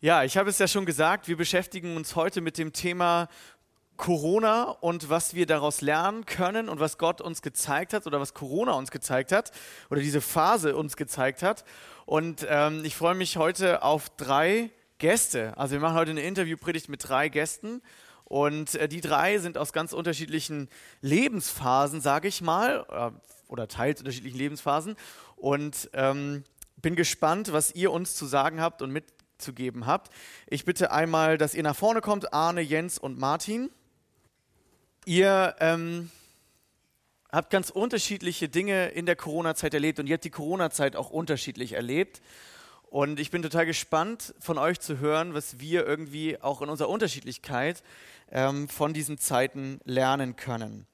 Ja, ich habe es ja schon gesagt, wir beschäftigen uns heute mit dem Thema Corona und was wir daraus lernen können und was Gott uns gezeigt hat oder was Corona uns gezeigt hat oder diese Phase uns gezeigt hat. Und ähm, ich freue mich heute auf drei Gäste. Also wir machen heute eine Interviewpredigt mit drei Gästen und äh, die drei sind aus ganz unterschiedlichen Lebensphasen, sage ich mal, äh, oder teils unterschiedlichen Lebensphasen. Und ähm, bin gespannt, was ihr uns zu sagen habt und mitzugeben habt. Ich bitte einmal, dass ihr nach vorne kommt, Arne, Jens und Martin. Ihr ähm, habt ganz unterschiedliche Dinge in der Corona-Zeit erlebt und ihr habt die Corona-Zeit auch unterschiedlich erlebt. Und ich bin total gespannt, von euch zu hören, was wir irgendwie auch in unserer Unterschiedlichkeit ähm, von diesen Zeiten lernen können.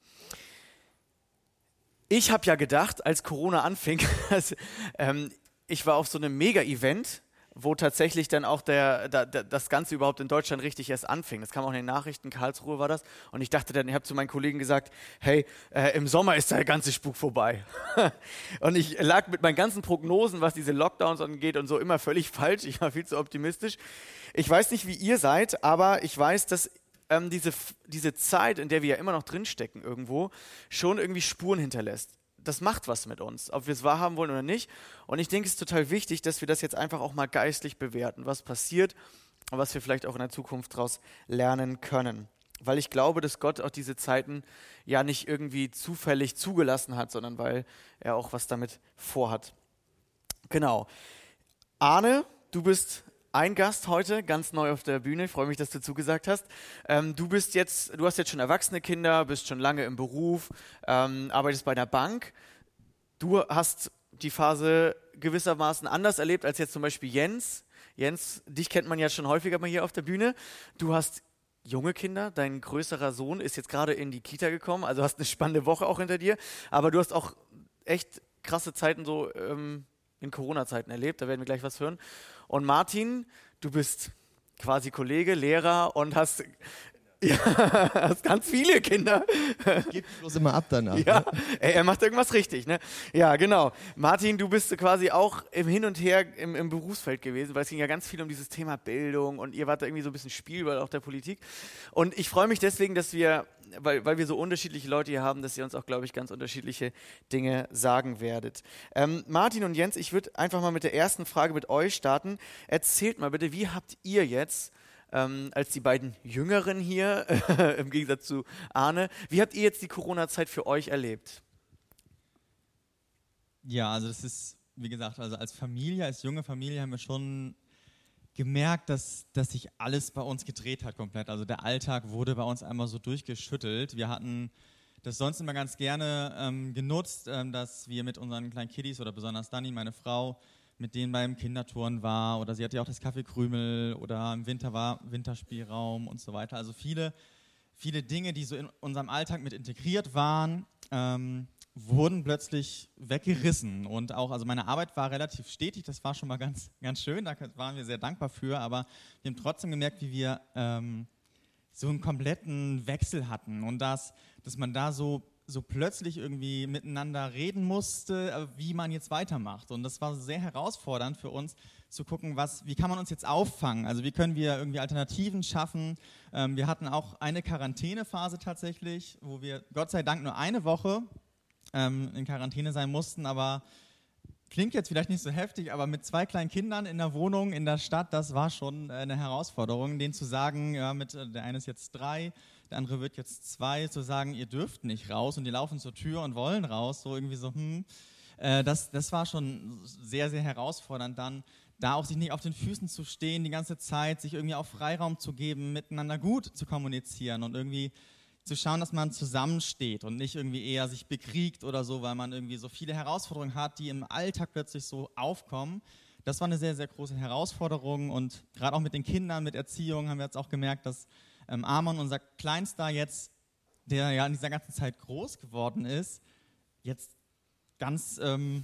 Ich habe ja gedacht, als Corona anfing, dass, ähm, ich war auf so einem Mega-Event wo tatsächlich dann auch der, der, der, das Ganze überhaupt in Deutschland richtig erst anfing. Das kam auch in den Nachrichten, Karlsruhe war das. Und ich dachte dann, ich habe zu meinen Kollegen gesagt, hey, äh, im Sommer ist der ganze Spuk vorbei. und ich lag mit meinen ganzen Prognosen, was diese Lockdowns angeht und so, immer völlig falsch. Ich war viel zu optimistisch. Ich weiß nicht, wie ihr seid, aber ich weiß, dass ähm, diese, diese Zeit, in der wir ja immer noch drinstecken irgendwo, schon irgendwie Spuren hinterlässt das macht was mit uns, ob wir es wahrhaben wollen oder nicht. Und ich denke, es ist total wichtig, dass wir das jetzt einfach auch mal geistlich bewerten, was passiert und was wir vielleicht auch in der Zukunft daraus lernen können. Weil ich glaube, dass Gott auch diese Zeiten ja nicht irgendwie zufällig zugelassen hat, sondern weil er auch was damit vorhat. Genau. Arne, du bist ein Gast heute, ganz neu auf der Bühne. Ich freue mich, dass du zugesagt hast. Ähm, du bist jetzt, du hast jetzt schon erwachsene Kinder, bist schon lange im Beruf, ähm, arbeitest bei einer Bank. Du hast die Phase gewissermaßen anders erlebt als jetzt zum Beispiel Jens. Jens, dich kennt man ja schon häufiger mal hier auf der Bühne. Du hast junge Kinder. Dein größerer Sohn ist jetzt gerade in die Kita gekommen, also hast eine spannende Woche auch hinter dir. Aber du hast auch echt krasse Zeiten so ähm, in Corona-Zeiten erlebt. Da werden wir gleich was hören. Und Martin, du bist quasi Kollege, Lehrer und hast ja, hast ganz viele Kinder. Gib bloß immer ab danach. Ja, ne? er macht irgendwas richtig, ne? Ja, genau. Martin, du bist quasi auch im Hin und Her im, im, Berufsfeld gewesen, weil es ging ja ganz viel um dieses Thema Bildung und ihr wart da irgendwie so ein bisschen Spielball auch der Politik. Und ich freue mich deswegen, dass wir, weil, weil wir so unterschiedliche Leute hier haben, dass ihr uns auch, glaube ich, ganz unterschiedliche Dinge sagen werdet. Ähm, Martin und Jens, ich würde einfach mal mit der ersten Frage mit euch starten. Erzählt mal bitte, wie habt ihr jetzt ähm, als die beiden Jüngeren hier, im Gegensatz zu Arne. Wie habt ihr jetzt die Corona-Zeit für euch erlebt? Ja, also das ist, wie gesagt, also als Familie, als junge Familie haben wir schon gemerkt, dass, dass sich alles bei uns gedreht hat komplett. Also der Alltag wurde bei uns einmal so durchgeschüttelt. Wir hatten das sonst immer ganz gerne ähm, genutzt, ähm, dass wir mit unseren kleinen Kiddies oder besonders Dani, meine Frau, mit denen beim Kindertouren war oder sie hatte ja auch das Café Krümel oder im Winter war Winterspielraum und so weiter. Also viele, viele Dinge, die so in unserem Alltag mit integriert waren, ähm, wurden plötzlich weggerissen. Und auch, also meine Arbeit war relativ stetig, das war schon mal ganz, ganz schön, da waren wir sehr dankbar für, aber wir haben trotzdem gemerkt, wie wir ähm, so einen kompletten Wechsel hatten und dass, dass man da so so plötzlich irgendwie miteinander reden musste, äh, wie man jetzt weitermacht. Und das war sehr herausfordernd für uns zu gucken, was, wie kann man uns jetzt auffangen? Also wie können wir irgendwie Alternativen schaffen? Ähm, wir hatten auch eine Quarantänephase tatsächlich, wo wir Gott sei Dank nur eine Woche ähm, in Quarantäne sein mussten, aber klingt jetzt vielleicht nicht so heftig, aber mit zwei kleinen Kindern in der Wohnung in der Stadt, das war schon äh, eine Herausforderung, denen zu sagen, ja, mit, äh, der eine ist jetzt drei, der andere wird jetzt zwei, zu sagen, ihr dürft nicht raus und die laufen zur Tür und wollen raus, so irgendwie so, hm, äh, das, das war schon sehr, sehr herausfordernd dann, da auch sich nicht auf den Füßen zu stehen, die ganze Zeit, sich irgendwie auch Freiraum zu geben, miteinander gut zu kommunizieren und irgendwie zu schauen, dass man zusammensteht und nicht irgendwie eher sich bekriegt oder so, weil man irgendwie so viele Herausforderungen hat, die im Alltag plötzlich so aufkommen. Das war eine sehr, sehr große Herausforderung und gerade auch mit den Kindern, mit Erziehung haben wir jetzt auch gemerkt, dass ähm, Amon, unser Kleinster jetzt, der ja in dieser ganzen Zeit groß geworden ist, jetzt ganz, ähm,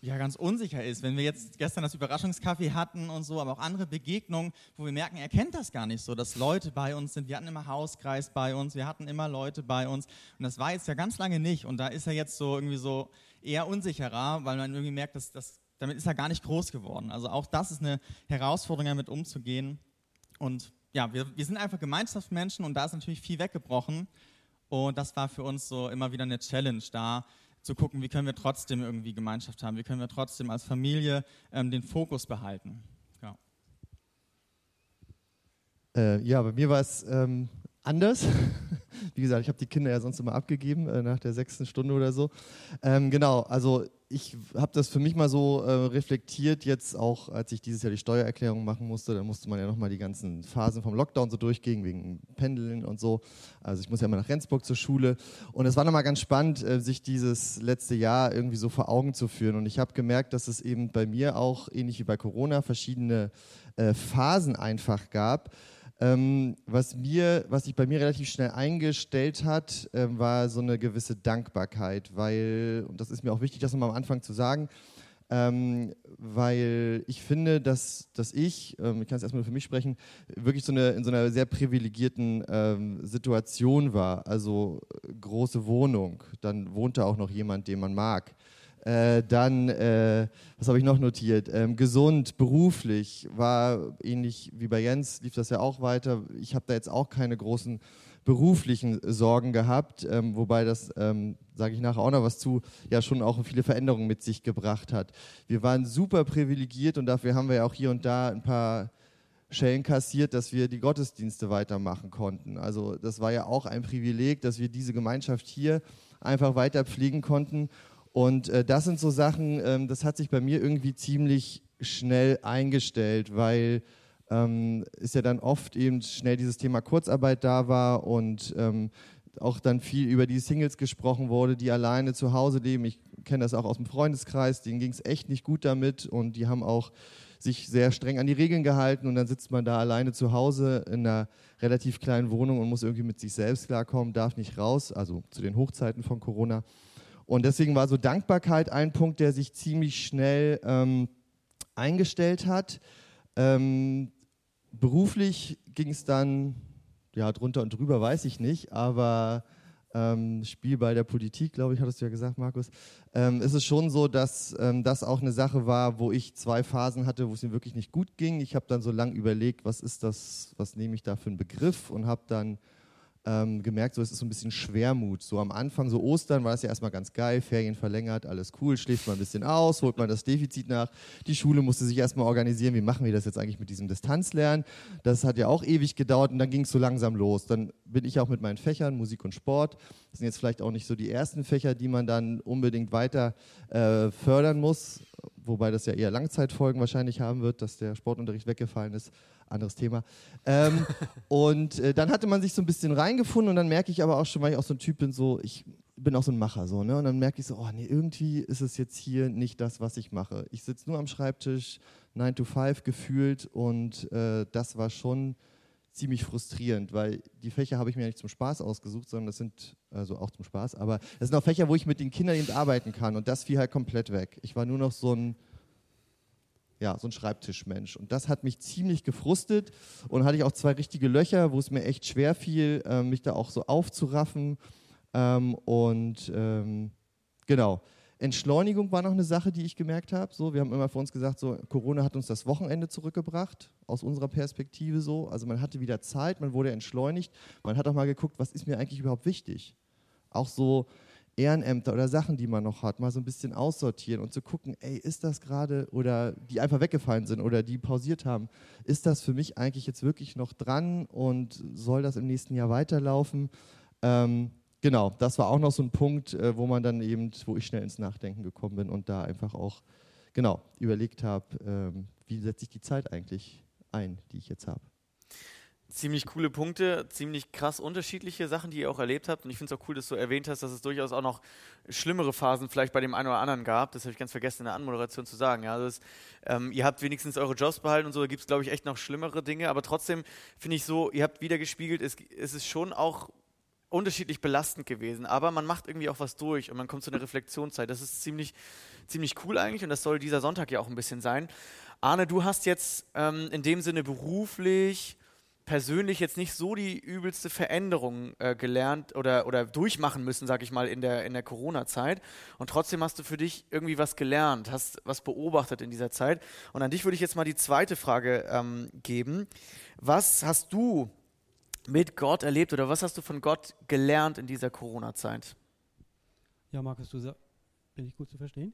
ja, ganz unsicher ist. Wenn wir jetzt gestern das Überraschungskaffee hatten und so, aber auch andere Begegnungen, wo wir merken, er kennt das gar nicht so, dass Leute bei uns sind. Wir hatten immer Hauskreis bei uns, wir hatten immer Leute bei uns und das war jetzt ja ganz lange nicht und da ist er jetzt so irgendwie so eher unsicherer, weil man irgendwie merkt, dass das damit ist er gar nicht groß geworden. Also auch das ist eine Herausforderung, damit umzugehen. Und ja, wir, wir sind einfach Gemeinschaftsmenschen und da ist natürlich viel weggebrochen. Und das war für uns so immer wieder eine Challenge, da zu gucken, wie können wir trotzdem irgendwie Gemeinschaft haben, wie können wir trotzdem als Familie ähm, den Fokus behalten. Ja, äh, ja bei mir war es ähm, anders. Wie gesagt, ich habe die Kinder ja sonst immer abgegeben, äh, nach der sechsten Stunde oder so. Ähm, genau, also ich habe das für mich mal so äh, reflektiert, jetzt auch, als ich dieses Jahr die Steuererklärung machen musste, da musste man ja nochmal die ganzen Phasen vom Lockdown so durchgehen, wegen Pendeln und so. Also ich muss ja immer nach Rendsburg zur Schule. Und es war nochmal ganz spannend, äh, sich dieses letzte Jahr irgendwie so vor Augen zu führen. Und ich habe gemerkt, dass es eben bei mir auch, ähnlich wie bei Corona, verschiedene äh, Phasen einfach gab ähm, was, mir, was sich bei mir relativ schnell eingestellt hat, äh, war so eine gewisse Dankbarkeit, weil, und das ist mir auch wichtig, das nochmal am Anfang zu sagen, ähm, weil ich finde, dass, dass ich, ähm, ich kann es erstmal nur für mich sprechen, wirklich so eine, in so einer sehr privilegierten ähm, Situation war. Also äh, große Wohnung, dann wohnte auch noch jemand, den man mag. Äh, dann, äh, was habe ich noch notiert? Ähm, gesund, beruflich, war ähnlich wie bei Jens, lief das ja auch weiter. Ich habe da jetzt auch keine großen beruflichen Sorgen gehabt, ähm, wobei das, ähm, sage ich nachher auch noch was zu, ja schon auch viele Veränderungen mit sich gebracht hat. Wir waren super privilegiert und dafür haben wir ja auch hier und da ein paar Schellen kassiert, dass wir die Gottesdienste weitermachen konnten. Also das war ja auch ein Privileg, dass wir diese Gemeinschaft hier einfach weiter pflegen konnten und äh, das sind so Sachen, ähm, das hat sich bei mir irgendwie ziemlich schnell eingestellt, weil ähm, ist ja dann oft eben schnell dieses Thema Kurzarbeit da war und ähm, auch dann viel über die Singles gesprochen wurde, die alleine zu Hause leben. Ich kenne das auch aus dem Freundeskreis, denen ging es echt nicht gut damit und die haben auch sich sehr streng an die Regeln gehalten und dann sitzt man da alleine zu Hause in einer relativ kleinen Wohnung und muss irgendwie mit sich selbst klarkommen, darf nicht raus, also zu den Hochzeiten von Corona. Und deswegen war so Dankbarkeit ein Punkt, der sich ziemlich schnell ähm, eingestellt hat. Ähm, beruflich ging es dann, ja, drunter und drüber weiß ich nicht, aber ähm, Spielball der Politik, glaube ich, hattest du ja gesagt, Markus, ähm, ist es schon so, dass ähm, das auch eine Sache war, wo ich zwei Phasen hatte, wo es mir wirklich nicht gut ging. Ich habe dann so lange überlegt, was ist das, was nehme ich da für einen Begriff und habe dann ähm, gemerkt, so es ist so ein bisschen Schwermut. So am Anfang, so Ostern war es ja erstmal ganz geil, Ferien verlängert, alles cool, schläft man ein bisschen aus, holt man das Defizit nach. Die Schule musste sich erstmal organisieren, wie machen wir das jetzt eigentlich mit diesem Distanzlernen. Das hat ja auch ewig gedauert und dann ging es so langsam los. Dann bin ich auch mit meinen Fächern, Musik und Sport. Das sind jetzt vielleicht auch nicht so die ersten Fächer, die man dann unbedingt weiter äh, fördern muss, wobei das ja eher Langzeitfolgen wahrscheinlich haben wird, dass der Sportunterricht weggefallen ist anderes Thema. Ähm, und äh, dann hatte man sich so ein bisschen reingefunden und dann merke ich aber auch schon, weil ich auch so ein Typ bin, so, ich bin auch so ein Macher, so, ne? Und dann merke ich so, oh nee, irgendwie ist es jetzt hier nicht das, was ich mache. Ich sitze nur am Schreibtisch, 9 to 5 gefühlt und äh, das war schon ziemlich frustrierend, weil die Fächer habe ich mir nicht zum Spaß ausgesucht, sondern das sind, also auch zum Spaß, aber das sind auch Fächer, wo ich mit den Kindern eben arbeiten kann und das fiel halt komplett weg. Ich war nur noch so ein ja, so ein Schreibtischmensch. Und das hat mich ziemlich gefrustet und hatte ich auch zwei richtige Löcher, wo es mir echt schwer fiel, äh, mich da auch so aufzuraffen. Ähm, und ähm, genau. Entschleunigung war noch eine Sache, die ich gemerkt habe. So, wir haben immer für uns gesagt, so Corona hat uns das Wochenende zurückgebracht, aus unserer Perspektive so. Also man hatte wieder Zeit, man wurde entschleunigt. Man hat auch mal geguckt, was ist mir eigentlich überhaupt wichtig. Auch so Ehrenämter oder Sachen, die man noch hat, mal so ein bisschen aussortieren und zu gucken, ey, ist das gerade oder die einfach weggefallen sind oder die pausiert haben, ist das für mich eigentlich jetzt wirklich noch dran und soll das im nächsten Jahr weiterlaufen? Ähm, genau, das war auch noch so ein Punkt, äh, wo man dann eben, wo ich schnell ins Nachdenken gekommen bin und da einfach auch genau überlegt habe, ähm, wie setze ich die Zeit eigentlich ein, die ich jetzt habe. Ziemlich coole Punkte, ziemlich krass unterschiedliche Sachen, die ihr auch erlebt habt. Und ich finde es auch cool, dass du erwähnt hast, dass es durchaus auch noch schlimmere Phasen vielleicht bei dem einen oder anderen gab. Das habe ich ganz vergessen in der Anmoderation zu sagen. Ja, das, ähm, ihr habt wenigstens eure Jobs behalten und so, da gibt es, glaube ich, echt noch schlimmere Dinge. Aber trotzdem finde ich so, ihr habt wieder gespiegelt, es, es ist schon auch unterschiedlich belastend gewesen. Aber man macht irgendwie auch was durch und man kommt zu einer Reflexionszeit. Das ist ziemlich, ziemlich cool eigentlich und das soll dieser Sonntag ja auch ein bisschen sein. Arne, du hast jetzt ähm, in dem Sinne beruflich persönlich jetzt nicht so die übelste Veränderung äh, gelernt oder, oder durchmachen müssen, sag ich mal, in der, in der Corona-Zeit. Und trotzdem hast du für dich irgendwie was gelernt, hast was beobachtet in dieser Zeit. Und an dich würde ich jetzt mal die zweite Frage ähm, geben. Was hast du mit Gott erlebt oder was hast du von Gott gelernt in dieser Corona-Zeit? Ja, Markus, du bin ich gut zu verstehen?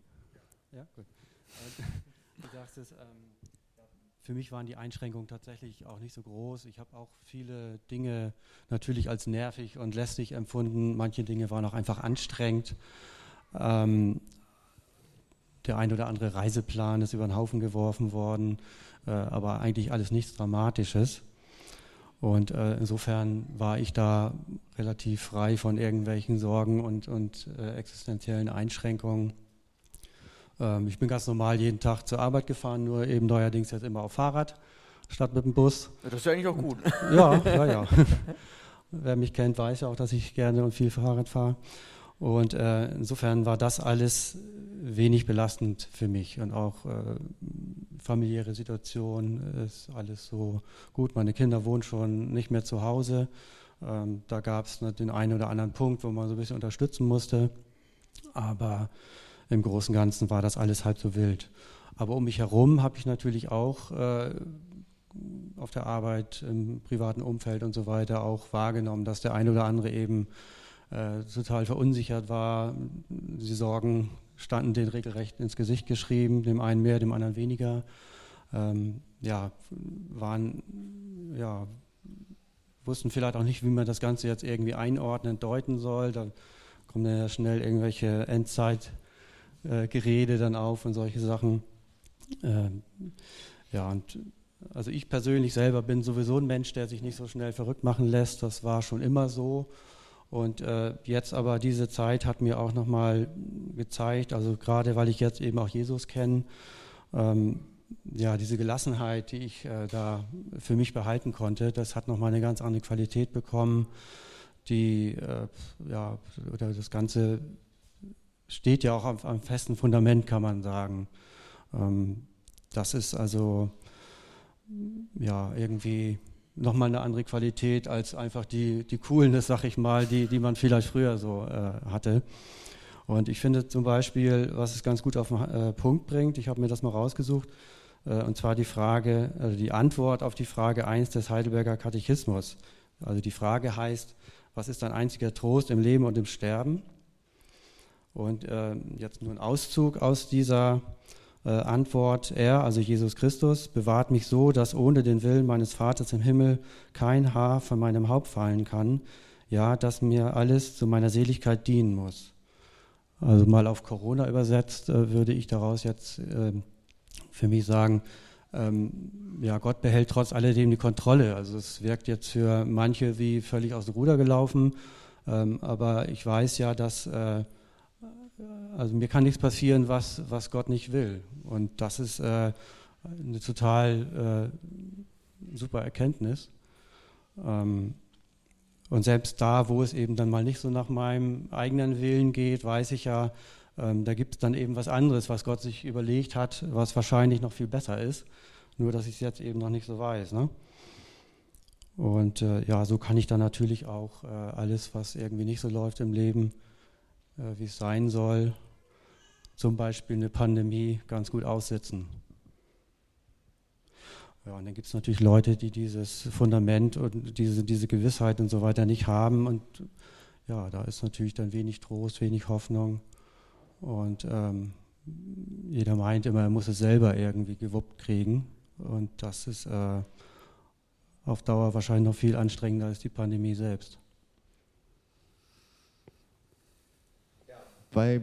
Ja, gut. Du sagst es, ähm, für mich waren die Einschränkungen tatsächlich auch nicht so groß. Ich habe auch viele Dinge natürlich als nervig und lästig empfunden. Manche Dinge waren auch einfach anstrengend. Ähm, der ein oder andere Reiseplan ist über den Haufen geworfen worden, äh, aber eigentlich alles nichts Dramatisches. Und äh, insofern war ich da relativ frei von irgendwelchen Sorgen und, und äh, existenziellen Einschränkungen. Ähm, ich bin ganz normal jeden Tag zur Arbeit gefahren, nur eben neuerdings jetzt immer auf Fahrrad statt mit dem Bus. Das ist ja eigentlich auch gut. Ja, ja, ja. Wer mich kennt, weiß ja auch, dass ich gerne und viel Fahrrad fahre. Und äh, insofern war das alles wenig belastend für mich und auch äh, familiäre Situation ist alles so gut. Meine Kinder wohnen schon nicht mehr zu Hause. Ähm, da gab es ne, den einen oder anderen Punkt, wo man so ein bisschen unterstützen musste. Aber im Großen und Ganzen war das alles halb so wild. Aber um mich herum habe ich natürlich auch äh, auf der Arbeit, im privaten Umfeld und so weiter auch wahrgenommen, dass der eine oder andere eben äh, total verunsichert war. Die Sorgen standen den regelrecht ins Gesicht geschrieben, dem einen mehr, dem anderen weniger. Ähm, ja, waren, ja, wussten vielleicht auch nicht, wie man das Ganze jetzt irgendwie einordnen, deuten soll. Da kommen dann ja schnell irgendwelche Endzeit- äh, Gerede dann auf und solche Sachen. Ähm, ja, und also ich persönlich selber bin sowieso ein Mensch, der sich nicht so schnell verrückt machen lässt. Das war schon immer so. Und äh, jetzt aber diese Zeit hat mir auch nochmal gezeigt, also gerade weil ich jetzt eben auch Jesus kenne, ähm, ja, diese Gelassenheit, die ich äh, da für mich behalten konnte, das hat nochmal eine ganz andere Qualität bekommen, die, äh, ja, oder das Ganze steht ja auch auf einem festen Fundament, kann man sagen. Ähm, das ist also ja irgendwie nochmal eine andere Qualität als einfach die, die Coolness, sag ich mal, die, die man vielleicht früher so äh, hatte. Und ich finde zum Beispiel, was es ganz gut auf den äh, Punkt bringt, ich habe mir das mal rausgesucht, äh, und zwar die Frage, also die Antwort auf die Frage 1 des Heidelberger Katechismus. Also die Frage heißt, was ist dein einziger Trost im Leben und im Sterben? Und äh, jetzt nur ein Auszug aus dieser äh, Antwort. Er, also Jesus Christus, bewahrt mich so, dass ohne den Willen meines Vaters im Himmel kein Haar von meinem Haupt fallen kann. Ja, dass mir alles zu meiner Seligkeit dienen muss. Also mal auf Corona übersetzt, äh, würde ich daraus jetzt ähm, für mich sagen, ähm, ja, Gott behält trotz alledem die Kontrolle. Also es wirkt jetzt für manche wie völlig aus dem Ruder gelaufen, ähm, aber ich weiß ja, dass äh, also mir kann nichts passieren, was, was Gott nicht will. Und das ist äh, eine total äh, super Erkenntnis. Ähm, und selbst da, wo es eben dann mal nicht so nach meinem eigenen Willen geht, weiß ich ja, ähm, da gibt es dann eben was anderes, was Gott sich überlegt hat, was wahrscheinlich noch viel besser ist. Nur, dass ich es jetzt eben noch nicht so weiß. Ne? Und äh, ja, so kann ich dann natürlich auch äh, alles, was irgendwie nicht so läuft im Leben, wie es sein soll, zum Beispiel eine Pandemie ganz gut aussitzen. Ja, und dann gibt es natürlich Leute, die dieses Fundament und diese, diese Gewissheit und so weiter nicht haben. Und ja, da ist natürlich dann wenig Trost, wenig Hoffnung. Und ähm, jeder meint immer, er muss es selber irgendwie gewuppt kriegen. Und das ist äh, auf Dauer wahrscheinlich noch viel anstrengender als die Pandemie selbst. Bei,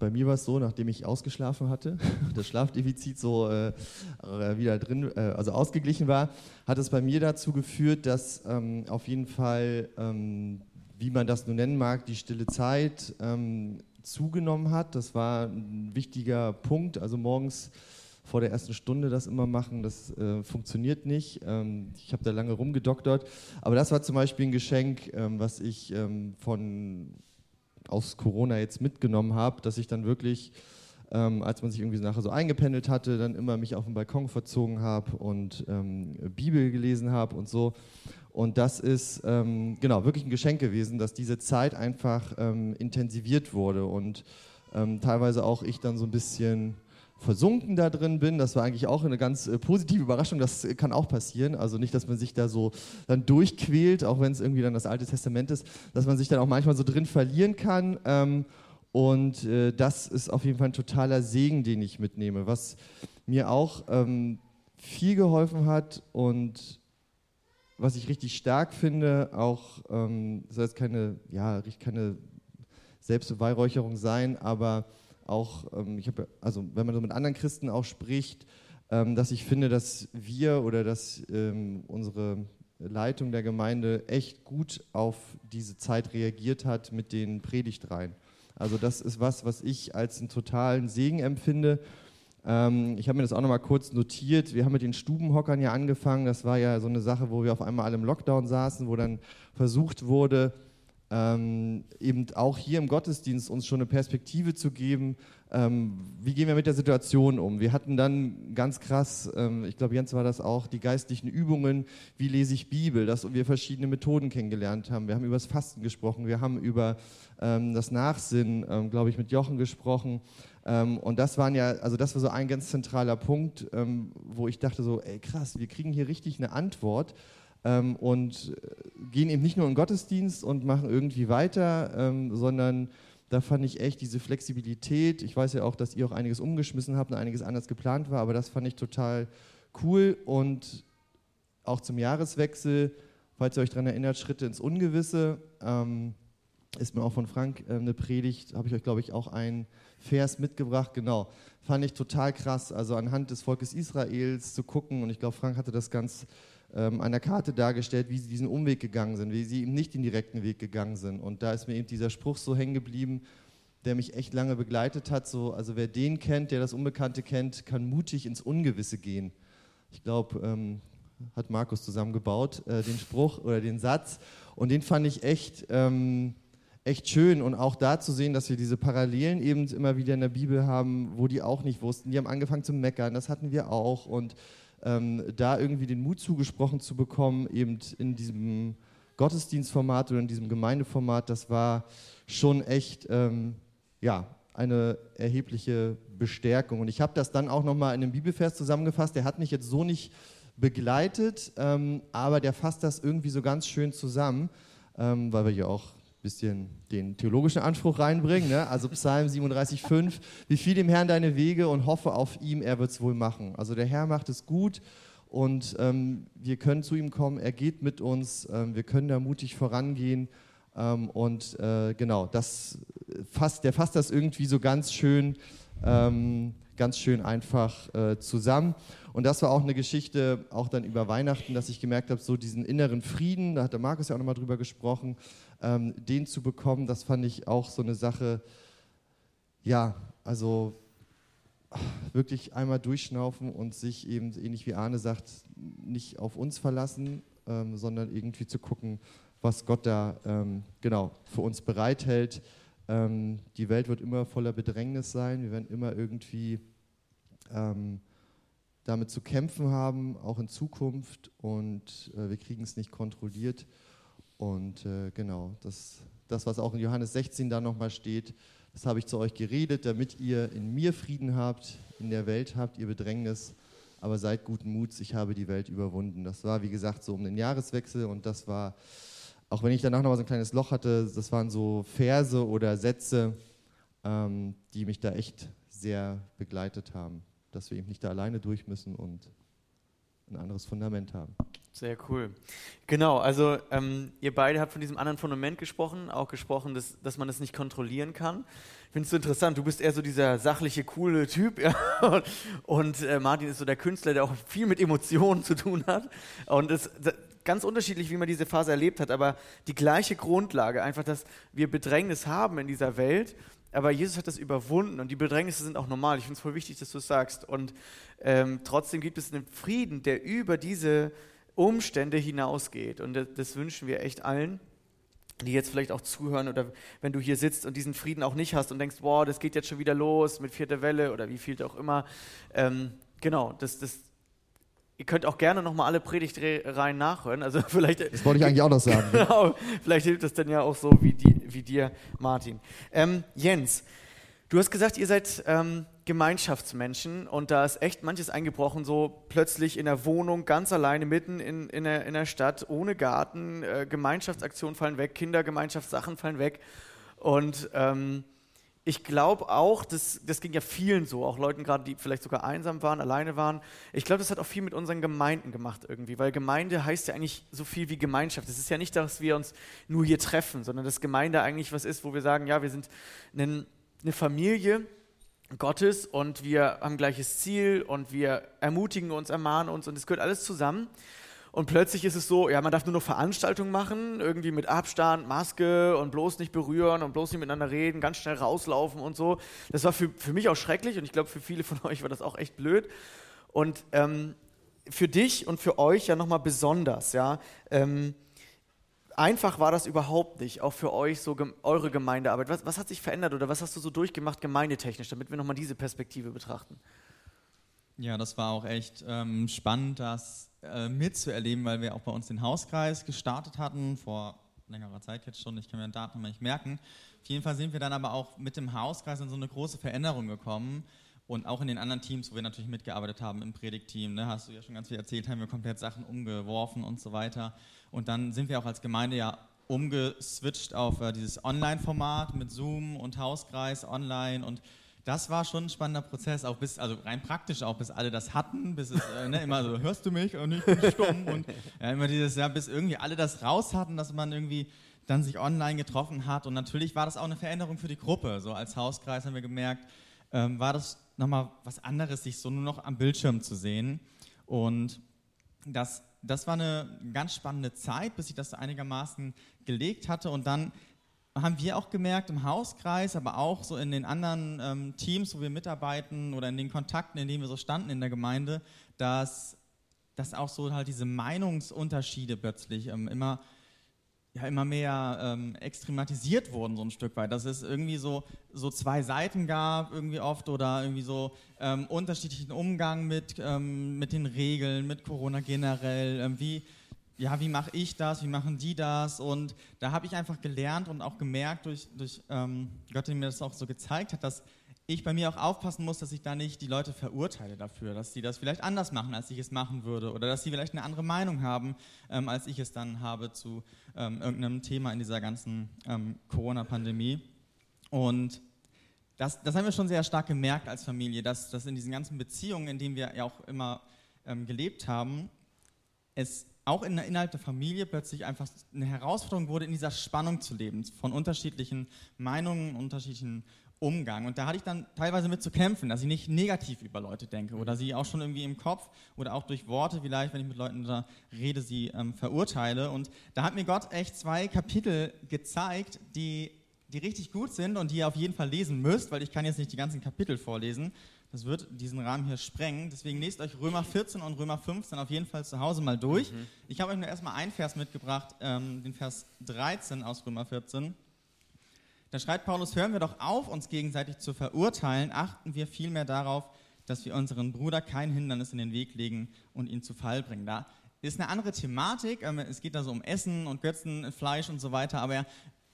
bei mir war es so, nachdem ich ausgeschlafen hatte, das Schlafdefizit so äh, äh, wieder drin, äh, also ausgeglichen war, hat es bei mir dazu geführt, dass ähm, auf jeden Fall, ähm, wie man das nun nennen mag, die stille Zeit ähm, zugenommen hat. Das war ein wichtiger Punkt. Also morgens vor der ersten Stunde das immer machen, das äh, funktioniert nicht. Ähm, ich habe da lange rumgedoktert. Aber das war zum Beispiel ein Geschenk, ähm, was ich ähm, von aus Corona jetzt mitgenommen habe, dass ich dann wirklich ähm, als man sich irgendwie nachher so eingependelt hatte, dann immer mich auf den Balkon verzogen habe und ähm, Bibel gelesen habe und so. Und das ist ähm, genau wirklich ein Geschenk gewesen, dass diese Zeit einfach ähm, intensiviert wurde und ähm, teilweise auch ich dann so ein bisschen versunken da drin bin. Das war eigentlich auch eine ganz äh, positive Überraschung. Das kann auch passieren. Also nicht, dass man sich da so dann durchquält, auch wenn es irgendwie dann das Alte Testament ist, dass man sich dann auch manchmal so drin verlieren kann. Ähm, und äh, das ist auf jeden Fall ein totaler Segen, den ich mitnehme. Was mir auch ähm, viel geholfen hat und was ich richtig stark finde, auch, ähm, soll jetzt keine, ja, keine Selbstbeweihräucherung sein, aber auch, ähm, ich habe, also wenn man so mit anderen Christen auch spricht, ähm, dass ich finde, dass wir oder dass ähm, unsere Leitung der Gemeinde echt gut auf diese Zeit reagiert hat mit den Predigtreihen. Also das ist was, was ich als einen totalen Segen empfinde. Ähm, ich habe mir das auch nochmal kurz notiert. Wir haben mit den Stubenhockern ja angefangen. Das war ja so eine Sache, wo wir auf einmal alle im Lockdown saßen, wo dann versucht wurde, ähm, eben auch hier im Gottesdienst uns schon eine Perspektive zu geben, ähm, wie gehen wir mit der Situation um. Wir hatten dann ganz krass, ähm, ich glaube Jens war das auch, die geistlichen Übungen, wie lese ich Bibel, dass wir verschiedene Methoden kennengelernt haben. Wir haben über das Fasten gesprochen, wir haben über ähm, das Nachsinnen, ähm, glaube ich, mit Jochen gesprochen. Ähm, und das waren ja, also das war so ein ganz zentraler Punkt, wo ich dachte so, ey krass, wir kriegen hier richtig eine Antwort ähm, und äh, gehen eben nicht nur in den Gottesdienst und machen irgendwie weiter, ähm, sondern da fand ich echt diese Flexibilität. Ich weiß ja auch, dass ihr auch einiges umgeschmissen habt und einiges anders geplant war, aber das fand ich total cool und auch zum Jahreswechsel, falls ihr euch daran erinnert, Schritte ins Ungewisse. Ähm, ist mir auch von Frank äh, eine Predigt, habe ich euch, glaube ich, auch einen Vers mitgebracht. Genau, fand ich total krass. Also anhand des Volkes Israels zu gucken, und ich glaube, Frank hatte das ganz ähm, an der Karte dargestellt, wie sie diesen Umweg gegangen sind, wie sie eben nicht den direkten Weg gegangen sind. Und da ist mir eben dieser Spruch so hängen geblieben, der mich echt lange begleitet hat. So, also wer den kennt, der das Unbekannte kennt, kann mutig ins Ungewisse gehen. Ich glaube, ähm, hat Markus zusammengebaut, äh, den Spruch oder den Satz. Und den fand ich echt, ähm, echt schön. Und auch da zu sehen, dass wir diese Parallelen eben immer wieder in der Bibel haben, wo die auch nicht wussten. Die haben angefangen zu meckern, das hatten wir auch. Und ähm, da irgendwie den Mut zugesprochen zu bekommen, eben in diesem Gottesdienstformat oder in diesem Gemeindeformat, das war schon echt ähm, ja, eine erhebliche Bestärkung. Und ich habe das dann auch nochmal in einem Bibelvers zusammengefasst, der hat mich jetzt so nicht begleitet, ähm, aber der fasst das irgendwie so ganz schön zusammen, ähm, weil wir ja auch bisschen den theologischen Anspruch reinbringen. Ne? Also Psalm 37,5, wie viel dem Herrn deine Wege und hoffe auf ihm, er wird es wohl machen. Also der Herr macht es gut und ähm, wir können zu ihm kommen, er geht mit uns, ähm, wir können da mutig vorangehen. Ähm, und äh, genau, das fasst, der fasst das irgendwie so ganz schön, ähm, ganz schön einfach äh, zusammen. Und das war auch eine Geschichte, auch dann über Weihnachten, dass ich gemerkt habe, so diesen inneren Frieden, da hat der Markus ja auch nochmal drüber gesprochen, ähm, den zu bekommen, das fand ich auch so eine Sache, ja, also wirklich einmal durchschnaufen und sich eben, ähnlich wie Arne sagt, nicht auf uns verlassen, ähm, sondern irgendwie zu gucken, was Gott da ähm, genau für uns bereithält. Ähm, die Welt wird immer voller Bedrängnis sein, wir werden immer irgendwie ähm, damit zu kämpfen haben, auch in Zukunft und äh, wir kriegen es nicht kontrolliert. Und äh, genau, das, das, was auch in Johannes 16 da nochmal steht, das habe ich zu euch geredet, damit ihr in mir Frieden habt, in der Welt habt ihr Bedrängnis, aber seid guten Muts, ich habe die Welt überwunden. Das war, wie gesagt, so um den Jahreswechsel und das war, auch wenn ich danach nochmal so ein kleines Loch hatte, das waren so Verse oder Sätze, ähm, die mich da echt sehr begleitet haben, dass wir eben nicht da alleine durch müssen und ein anderes Fundament haben. Sehr cool. Genau, also ähm, ihr beide habt von diesem anderen Fundament gesprochen, auch gesprochen, dass, dass man es nicht kontrollieren kann. Ich finde es interessant, du bist eher so dieser sachliche, coole Typ ja? und, äh, Martin ist so der Künstler, der auch viel mit Emotionen zu tun hat. Und es ganz unterschiedlich, wie man diese Phase erlebt hat, aber die gleiche Grundlage, einfach, dass wir Bedrängnis haben in dieser Welt aber Jesus hat das überwunden und die Bedrängnisse sind auch normal. Ich finde es voll wichtig, dass du es sagst. Und ähm, trotzdem gibt es einen Frieden, der über diese Umstände hinausgeht. Und das, das wünschen wir echt allen. die jetzt vielleicht auch zuhören oder wenn du hier sitzt und diesen Frieden auch nicht hast und denkst, boah, das geht jetzt schon wieder los mit vierter Welle oder wie viel auch immer. Ähm, genau, das, das, ihr könnt auch gerne nochmal alle Predigtreihen nachhören. Also vielleicht, das wollte ich eigentlich auch noch sagen. genau, vielleicht hilft das dann ja auch so wie, die, wie dir, Martin. Ähm, Jens, du hast gesagt, ihr seid ähm, Gemeinschaftsmenschen und da ist echt manches eingebrochen, so plötzlich in der Wohnung, ganz alleine, mitten in, in, der, in der Stadt, ohne Garten, äh, Gemeinschaftsaktionen fallen weg, Kindergemeinschaftssachen fallen weg. Und ähm, ich glaube auch, das, das ging ja vielen so, auch Leuten gerade, die vielleicht sogar einsam waren, alleine waren. Ich glaube, das hat auch viel mit unseren Gemeinden gemacht irgendwie, weil Gemeinde heißt ja eigentlich so viel wie Gemeinschaft. Es ist ja nicht, dass wir uns nur hier treffen, sondern dass Gemeinde eigentlich was ist, wo wir sagen, ja, wir sind eine Familie, Gottes und wir haben gleiches Ziel und wir ermutigen uns, ermahnen uns und es gehört alles zusammen. Und plötzlich ist es so, ja, man darf nur noch Veranstaltungen machen, irgendwie mit Abstand, Maske und bloß nicht berühren und bloß nicht miteinander reden, ganz schnell rauslaufen und so. Das war für, für mich auch schrecklich und ich glaube, für viele von euch war das auch echt blöd. Und ähm, für dich und für euch ja nochmal besonders, ja. Ähm, einfach war das überhaupt nicht, auch für euch, so eure Gemeindearbeit. Was, was hat sich verändert oder was hast du so durchgemacht gemeindetechnisch, damit wir nochmal diese Perspektive betrachten? Ja, das war auch echt ähm, spannend, das äh, mitzuerleben, weil wir auch bei uns den Hauskreis gestartet hatten, vor längerer Zeit jetzt schon, ich kann mir den Datum nicht merken. Auf jeden Fall sind wir dann aber auch mit dem Hauskreis in so eine große Veränderung gekommen und auch in den anderen Teams, wo wir natürlich mitgearbeitet haben, im Predigtteam, ne, hast du ja schon ganz viel erzählt, haben wir komplett Sachen umgeworfen und so weiter. Und dann sind wir auch als Gemeinde ja umgeswitcht auf äh, dieses Online-Format mit Zoom und Hauskreis online. Und das war schon ein spannender Prozess, auch bis, also rein praktisch auch, bis alle das hatten, bis es äh, ne, immer so, hörst du mich? Und ich bin stumm. Und ja, immer dieses, ja, bis irgendwie alle das raus hatten, dass man irgendwie dann sich online getroffen hat. Und natürlich war das auch eine Veränderung für die Gruppe, so als Hauskreis haben wir gemerkt, ähm, war das nochmal was anderes, sich so nur noch am Bildschirm zu sehen und das das war eine ganz spannende Zeit, bis ich das einigermaßen gelegt hatte. Und dann haben wir auch gemerkt im Hauskreis, aber auch so in den anderen ähm, Teams, wo wir mitarbeiten oder in den Kontakten, in denen wir so standen in der Gemeinde, dass, dass auch so halt diese Meinungsunterschiede plötzlich ähm, immer ja immer mehr ähm, extrematisiert wurden, so ein Stück weit. Dass es irgendwie so, so zwei Seiten gab, irgendwie oft, oder irgendwie so ähm, unterschiedlichen Umgang mit, ähm, mit den Regeln, mit Corona generell. Ähm, wie ja, wie mache ich das, wie machen die das? Und da habe ich einfach gelernt und auch gemerkt durch, durch ähm, Gott, der mir das auch so gezeigt hat, dass ich bei mir auch aufpassen muss, dass ich da nicht die Leute verurteile dafür, dass sie das vielleicht anders machen, als ich es machen würde oder dass sie vielleicht eine andere Meinung haben, ähm, als ich es dann habe zu ähm, irgendeinem Thema in dieser ganzen ähm, Corona-Pandemie. Und das, das haben wir schon sehr stark gemerkt als Familie, dass, dass in diesen ganzen Beziehungen, in denen wir ja auch immer ähm, gelebt haben, es auch in, innerhalb der Familie plötzlich einfach eine Herausforderung wurde, in dieser Spannung zu leben, von unterschiedlichen Meinungen, unterschiedlichen Umgang. Und da hatte ich dann teilweise mit zu kämpfen, dass ich nicht negativ über Leute denke oder sie auch schon irgendwie im Kopf oder auch durch Worte vielleicht, wenn ich mit Leuten da rede, sie ähm, verurteile. Und da hat mir Gott echt zwei Kapitel gezeigt, die, die richtig gut sind und die ihr auf jeden Fall lesen müsst, weil ich kann jetzt nicht die ganzen Kapitel vorlesen. Das wird diesen Rahmen hier sprengen. Deswegen lest euch Römer 14 und Römer 15 auf jeden Fall zu Hause mal durch. Mhm. Ich habe euch nur erstmal einen Vers mitgebracht, ähm, den Vers 13 aus Römer 14. Da schreibt Paulus, hören wir doch auf, uns gegenseitig zu verurteilen, achten wir vielmehr darauf, dass wir unseren Bruder kein Hindernis in den Weg legen und ihn zu Fall bringen. Da ist eine andere Thematik, ähm, es geht da so um Essen und Götzen, Fleisch und so weiter, aber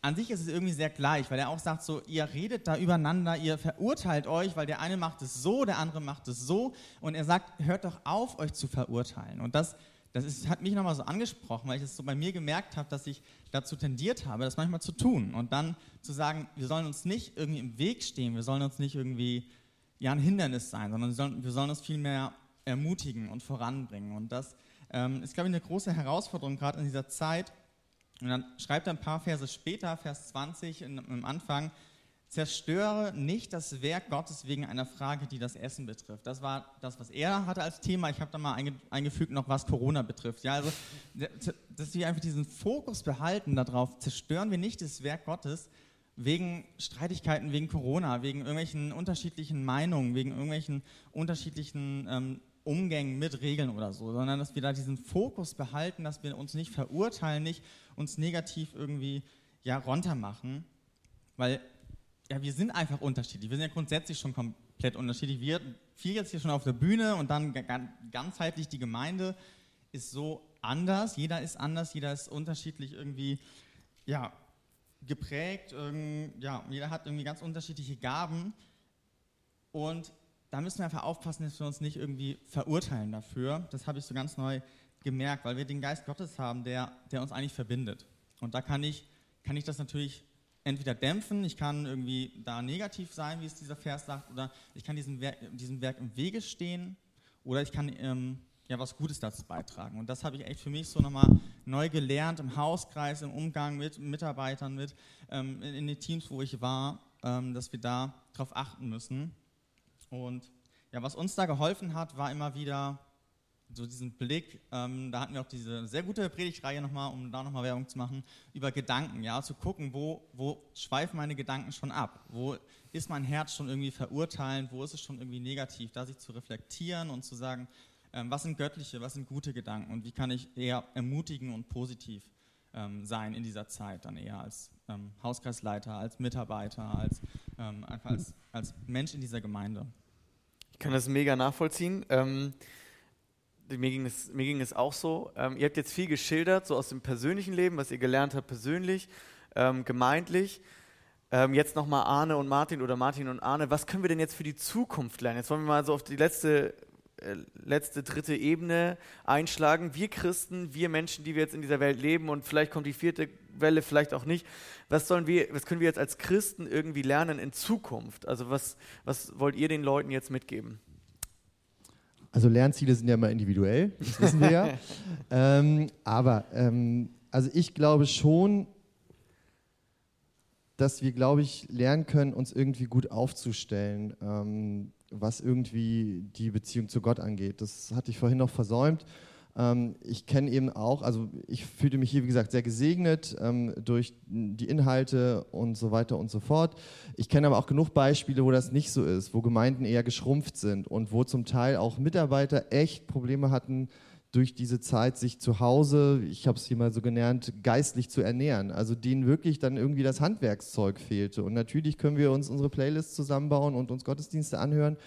an sich ist es irgendwie sehr gleich, weil er auch sagt so, ihr redet da übereinander, ihr verurteilt euch, weil der eine macht es so, der andere macht es so und er sagt, hört doch auf, euch zu verurteilen. Und das das ist, hat mich nochmal so angesprochen, weil ich es so bei mir gemerkt habe, dass ich dazu tendiert habe, das manchmal zu tun und dann zu sagen, wir sollen uns nicht irgendwie im Weg stehen, wir sollen uns nicht irgendwie ja, ein Hindernis sein, sondern wir sollen, wir sollen uns vielmehr ermutigen und voranbringen. Und das ähm, ist, glaube ich, eine große Herausforderung, gerade in dieser Zeit. Und dann schreibt er ein paar Verse später, Vers 20 in, im Anfang, Zerstöre nicht das Werk Gottes wegen einer Frage, die das Essen betrifft. Das war das, was er hatte als Thema. Ich habe da mal eingefügt, noch was Corona betrifft. Ja, also, dass wir einfach diesen Fokus behalten darauf, zerstören wir nicht das Werk Gottes wegen Streitigkeiten, wegen Corona, wegen irgendwelchen unterschiedlichen Meinungen, wegen irgendwelchen unterschiedlichen ähm, Umgängen mit Regeln oder so, sondern dass wir da diesen Fokus behalten, dass wir uns nicht verurteilen, nicht uns negativ irgendwie ja, runter machen, weil ja, wir sind einfach unterschiedlich. Wir sind ja grundsätzlich schon komplett unterschiedlich. Wir viel jetzt hier schon auf der Bühne und dann ganzheitlich die Gemeinde ist so anders. Jeder ist anders, jeder ist unterschiedlich irgendwie ja, geprägt. ja, jeder hat irgendwie ganz unterschiedliche Gaben. Und da müssen wir einfach aufpassen, dass wir uns nicht irgendwie verurteilen dafür. Das habe ich so ganz neu gemerkt, weil wir den Geist Gottes haben, der, der uns eigentlich verbindet. Und da kann ich, kann ich das natürlich entweder dämpfen, ich kann irgendwie da negativ sein, wie es dieser Vers sagt, oder ich kann diesem Werk, diesem Werk im Wege stehen, oder ich kann ähm, ja was Gutes dazu beitragen. Und das habe ich echt für mich so nochmal neu gelernt im Hauskreis, im Umgang mit Mitarbeitern, mit ähm, in, in, den Teams, wo ich war, ähm, dass wir da drauf achten müssen. Und ja, was uns da geholfen hat, war immer wieder so diesen Blick, ähm, da hatten wir auch diese sehr gute Predigtreihe nochmal, um da nochmal Werbung zu machen, über Gedanken, ja, zu gucken, wo, wo schweifen meine Gedanken schon ab, wo ist mein Herz schon irgendwie verurteilend, wo ist es schon irgendwie negativ, da sich zu reflektieren und zu sagen, ähm, was sind göttliche, was sind gute Gedanken und wie kann ich eher ermutigen und positiv ähm, sein in dieser Zeit, dann eher als ähm, Hauskreisleiter, als Mitarbeiter, als, ähm, einfach als, als Mensch in dieser Gemeinde. Ich kann das mega nachvollziehen. Mir ging es, mir ging es auch so. Ähm, ihr habt jetzt viel geschildert, so aus dem persönlichen Leben, was ihr gelernt habt persönlich, ähm, gemeintlich. Ähm, jetzt nochmal Arne und Martin oder Martin und Arne. Was können wir denn jetzt für die Zukunft lernen? Jetzt wollen wir mal so auf die letzte, äh, letzte dritte Ebene einschlagen. Wir Christen, wir Menschen, die wir jetzt in dieser Welt leben und vielleicht kommt die vierte Welle, vielleicht auch nicht. Was, sollen wir, was können wir jetzt als Christen irgendwie lernen in Zukunft? Also was, was wollt ihr den Leuten jetzt mitgeben? Also Lernziele sind ja immer individuell, das wissen wir ja. ähm, aber ähm, also ich glaube schon, dass wir, glaube ich, lernen können, uns irgendwie gut aufzustellen, ähm, was irgendwie die Beziehung zu Gott angeht. Das hatte ich vorhin noch versäumt. Ähm, ich kenne eben auch, also ich fühlte mich hier, wie gesagt, sehr gesegnet ähm, durch die Inhalte und so weiter und so fort. Ich kenne aber auch genug Beispiele, wo das nicht so ist, wo Gemeinden eher geschrumpft sind und wo zum Teil auch Mitarbeiter echt Probleme hatten, durch diese Zeit sich zu Hause, ich habe es hier mal so genannt, geistlich zu ernähren. Also denen wirklich dann irgendwie das Handwerkszeug fehlte. Und natürlich können wir uns unsere Playlists zusammenbauen und uns Gottesdienste anhören.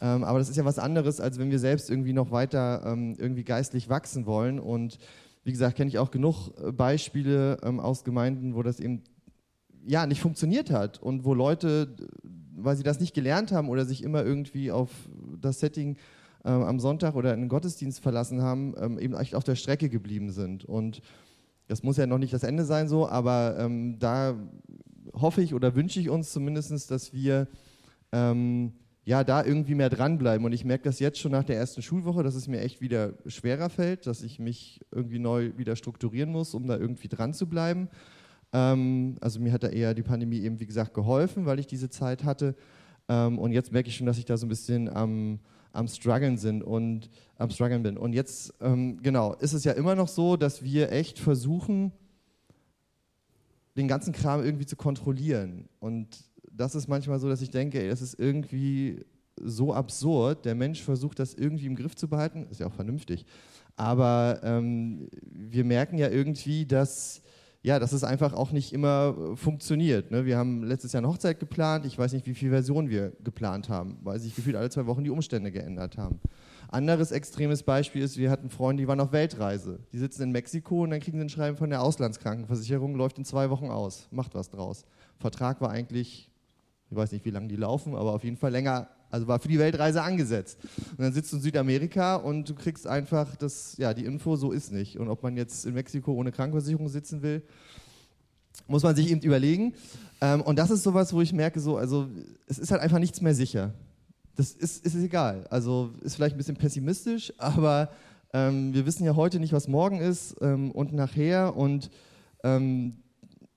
Ähm, aber das ist ja was anderes, als wenn wir selbst irgendwie noch weiter ähm, irgendwie geistlich wachsen wollen. Und wie gesagt, kenne ich auch genug äh, Beispiele ähm, aus Gemeinden, wo das eben ja nicht funktioniert hat und wo Leute, weil sie das nicht gelernt haben oder sich immer irgendwie auf das Setting ähm, am Sonntag oder in den Gottesdienst verlassen haben, ähm, eben echt auf der Strecke geblieben sind. Und das muss ja noch nicht das Ende sein so, aber ähm, da hoffe ich oder wünsche ich uns zumindest, dass wir ähm, ja, da irgendwie mehr dranbleiben. Und ich merke das jetzt schon nach der ersten Schulwoche, dass es mir echt wieder schwerer fällt, dass ich mich irgendwie neu wieder strukturieren muss, um da irgendwie dran zu bleiben. Ähm, also mir hat da eher die Pandemie eben, wie gesagt, geholfen, weil ich diese Zeit hatte. Ähm, und jetzt merke ich schon, dass ich da so ein bisschen am, am struggeln sind und am struggeln bin. Und jetzt, ähm, genau, ist es ja immer noch so, dass wir echt versuchen, den ganzen Kram irgendwie zu kontrollieren. Und das ist manchmal so, dass ich denke, ey, das ist irgendwie so absurd. Der Mensch versucht das irgendwie im Griff zu behalten, ist ja auch vernünftig. Aber ähm, wir merken ja irgendwie, dass, ja, dass es einfach auch nicht immer funktioniert. Ne? Wir haben letztes Jahr eine Hochzeit geplant. Ich weiß nicht, wie viele Versionen wir geplant haben, weil sich gefühlt alle zwei Wochen die Umstände geändert haben. Anderes extremes Beispiel ist, wir hatten Freunde, die waren auf Weltreise. Die sitzen in Mexiko und dann kriegen sie ein Schreiben von der Auslandskrankenversicherung, läuft in zwei Wochen aus, macht was draus. Vertrag war eigentlich ich weiß nicht, wie lange die laufen, aber auf jeden Fall länger, also war für die Weltreise angesetzt. Und dann sitzt du in Südamerika und du kriegst einfach das, ja, die Info, so ist nicht. Und ob man jetzt in Mexiko ohne Krankenversicherung sitzen will, muss man sich eben überlegen. Ähm, und das ist sowas, wo ich merke, so, also es ist halt einfach nichts mehr sicher. Das ist, ist egal. Also ist vielleicht ein bisschen pessimistisch, aber ähm, wir wissen ja heute nicht, was morgen ist ähm, und nachher. Und ähm,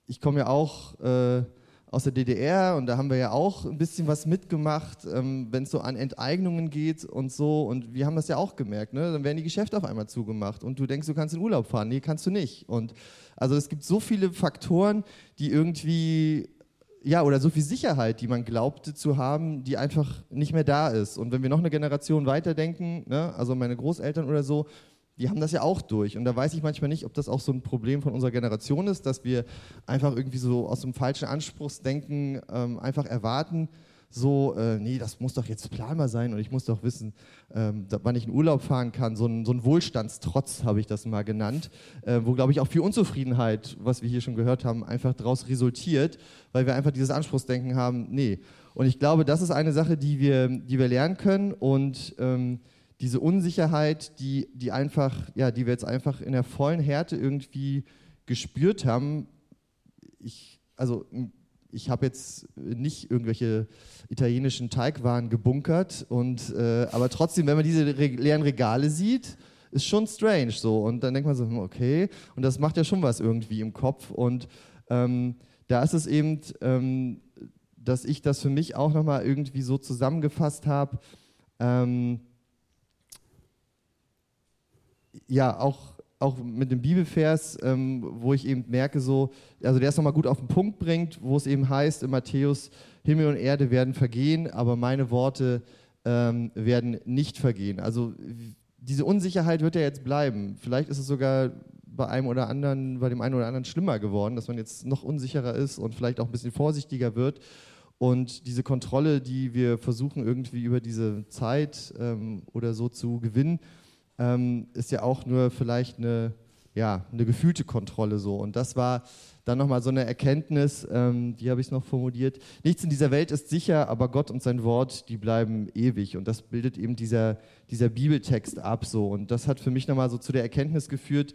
ich komme ja auch äh, aus der DDR und da haben wir ja auch ein bisschen was mitgemacht, ähm, wenn es so an Enteignungen geht und so. Und wir haben das ja auch gemerkt. Ne? Dann werden die Geschäfte auf einmal zugemacht und du denkst, du kannst in Urlaub fahren. Nee, kannst du nicht. Und also es gibt so viele Faktoren, die irgendwie ja, oder so viel Sicherheit, die man glaubte zu haben, die einfach nicht mehr da ist. Und wenn wir noch eine Generation weiterdenken, ne, also meine Großeltern oder so, die haben das ja auch durch. Und da weiß ich manchmal nicht, ob das auch so ein Problem von unserer Generation ist, dass wir einfach irgendwie so aus dem falschen Anspruchsdenken ähm, einfach erwarten, so, äh, nee, das muss doch jetzt planbar sein und ich muss doch wissen, ähm, wann ich in Urlaub fahren kann. So ein, so ein Wohlstandstrotz habe ich das mal genannt, äh, wo, glaube ich, auch viel Unzufriedenheit, was wir hier schon gehört haben, einfach daraus resultiert, weil wir einfach dieses Anspruchsdenken haben, nee. Und ich glaube, das ist eine Sache, die wir, die wir lernen können und ähm, diese Unsicherheit, die, die einfach, ja, die wir jetzt einfach in der vollen Härte irgendwie gespürt haben. Ich, also ich habe jetzt nicht irgendwelche italienischen Teigwaren gebunkert und äh, aber trotzdem, wenn man diese Re leeren Regale sieht, ist schon strange so und dann denkt man so, hm, okay, und das macht ja schon was irgendwie im Kopf und ähm, da ist es eben, ähm, dass ich das für mich auch nochmal irgendwie so zusammengefasst habe. Ähm, ja, auch, auch mit dem Bibelvers, ähm, wo ich eben merke, so, also der es nochmal gut auf den Punkt bringt, wo es eben heißt in Matthäus, Himmel und Erde werden vergehen, aber meine Worte ähm, werden nicht vergehen. Also diese Unsicherheit wird ja jetzt bleiben. Vielleicht ist es sogar bei einem oder anderen, bei dem einen oder anderen schlimmer geworden, dass man jetzt noch unsicherer ist und vielleicht auch ein bisschen vorsichtiger wird. Und diese Kontrolle, die wir versuchen irgendwie über diese Zeit ähm, oder so zu gewinnen, ähm, ist ja auch nur vielleicht eine, ja, eine gefühlte Kontrolle so. Und das war dann nochmal so eine Erkenntnis, ähm, die habe ich noch formuliert. Nichts in dieser Welt ist sicher, aber Gott und sein Wort, die bleiben ewig. Und das bildet eben dieser, dieser Bibeltext ab so. Und das hat für mich nochmal so zu der Erkenntnis geführt,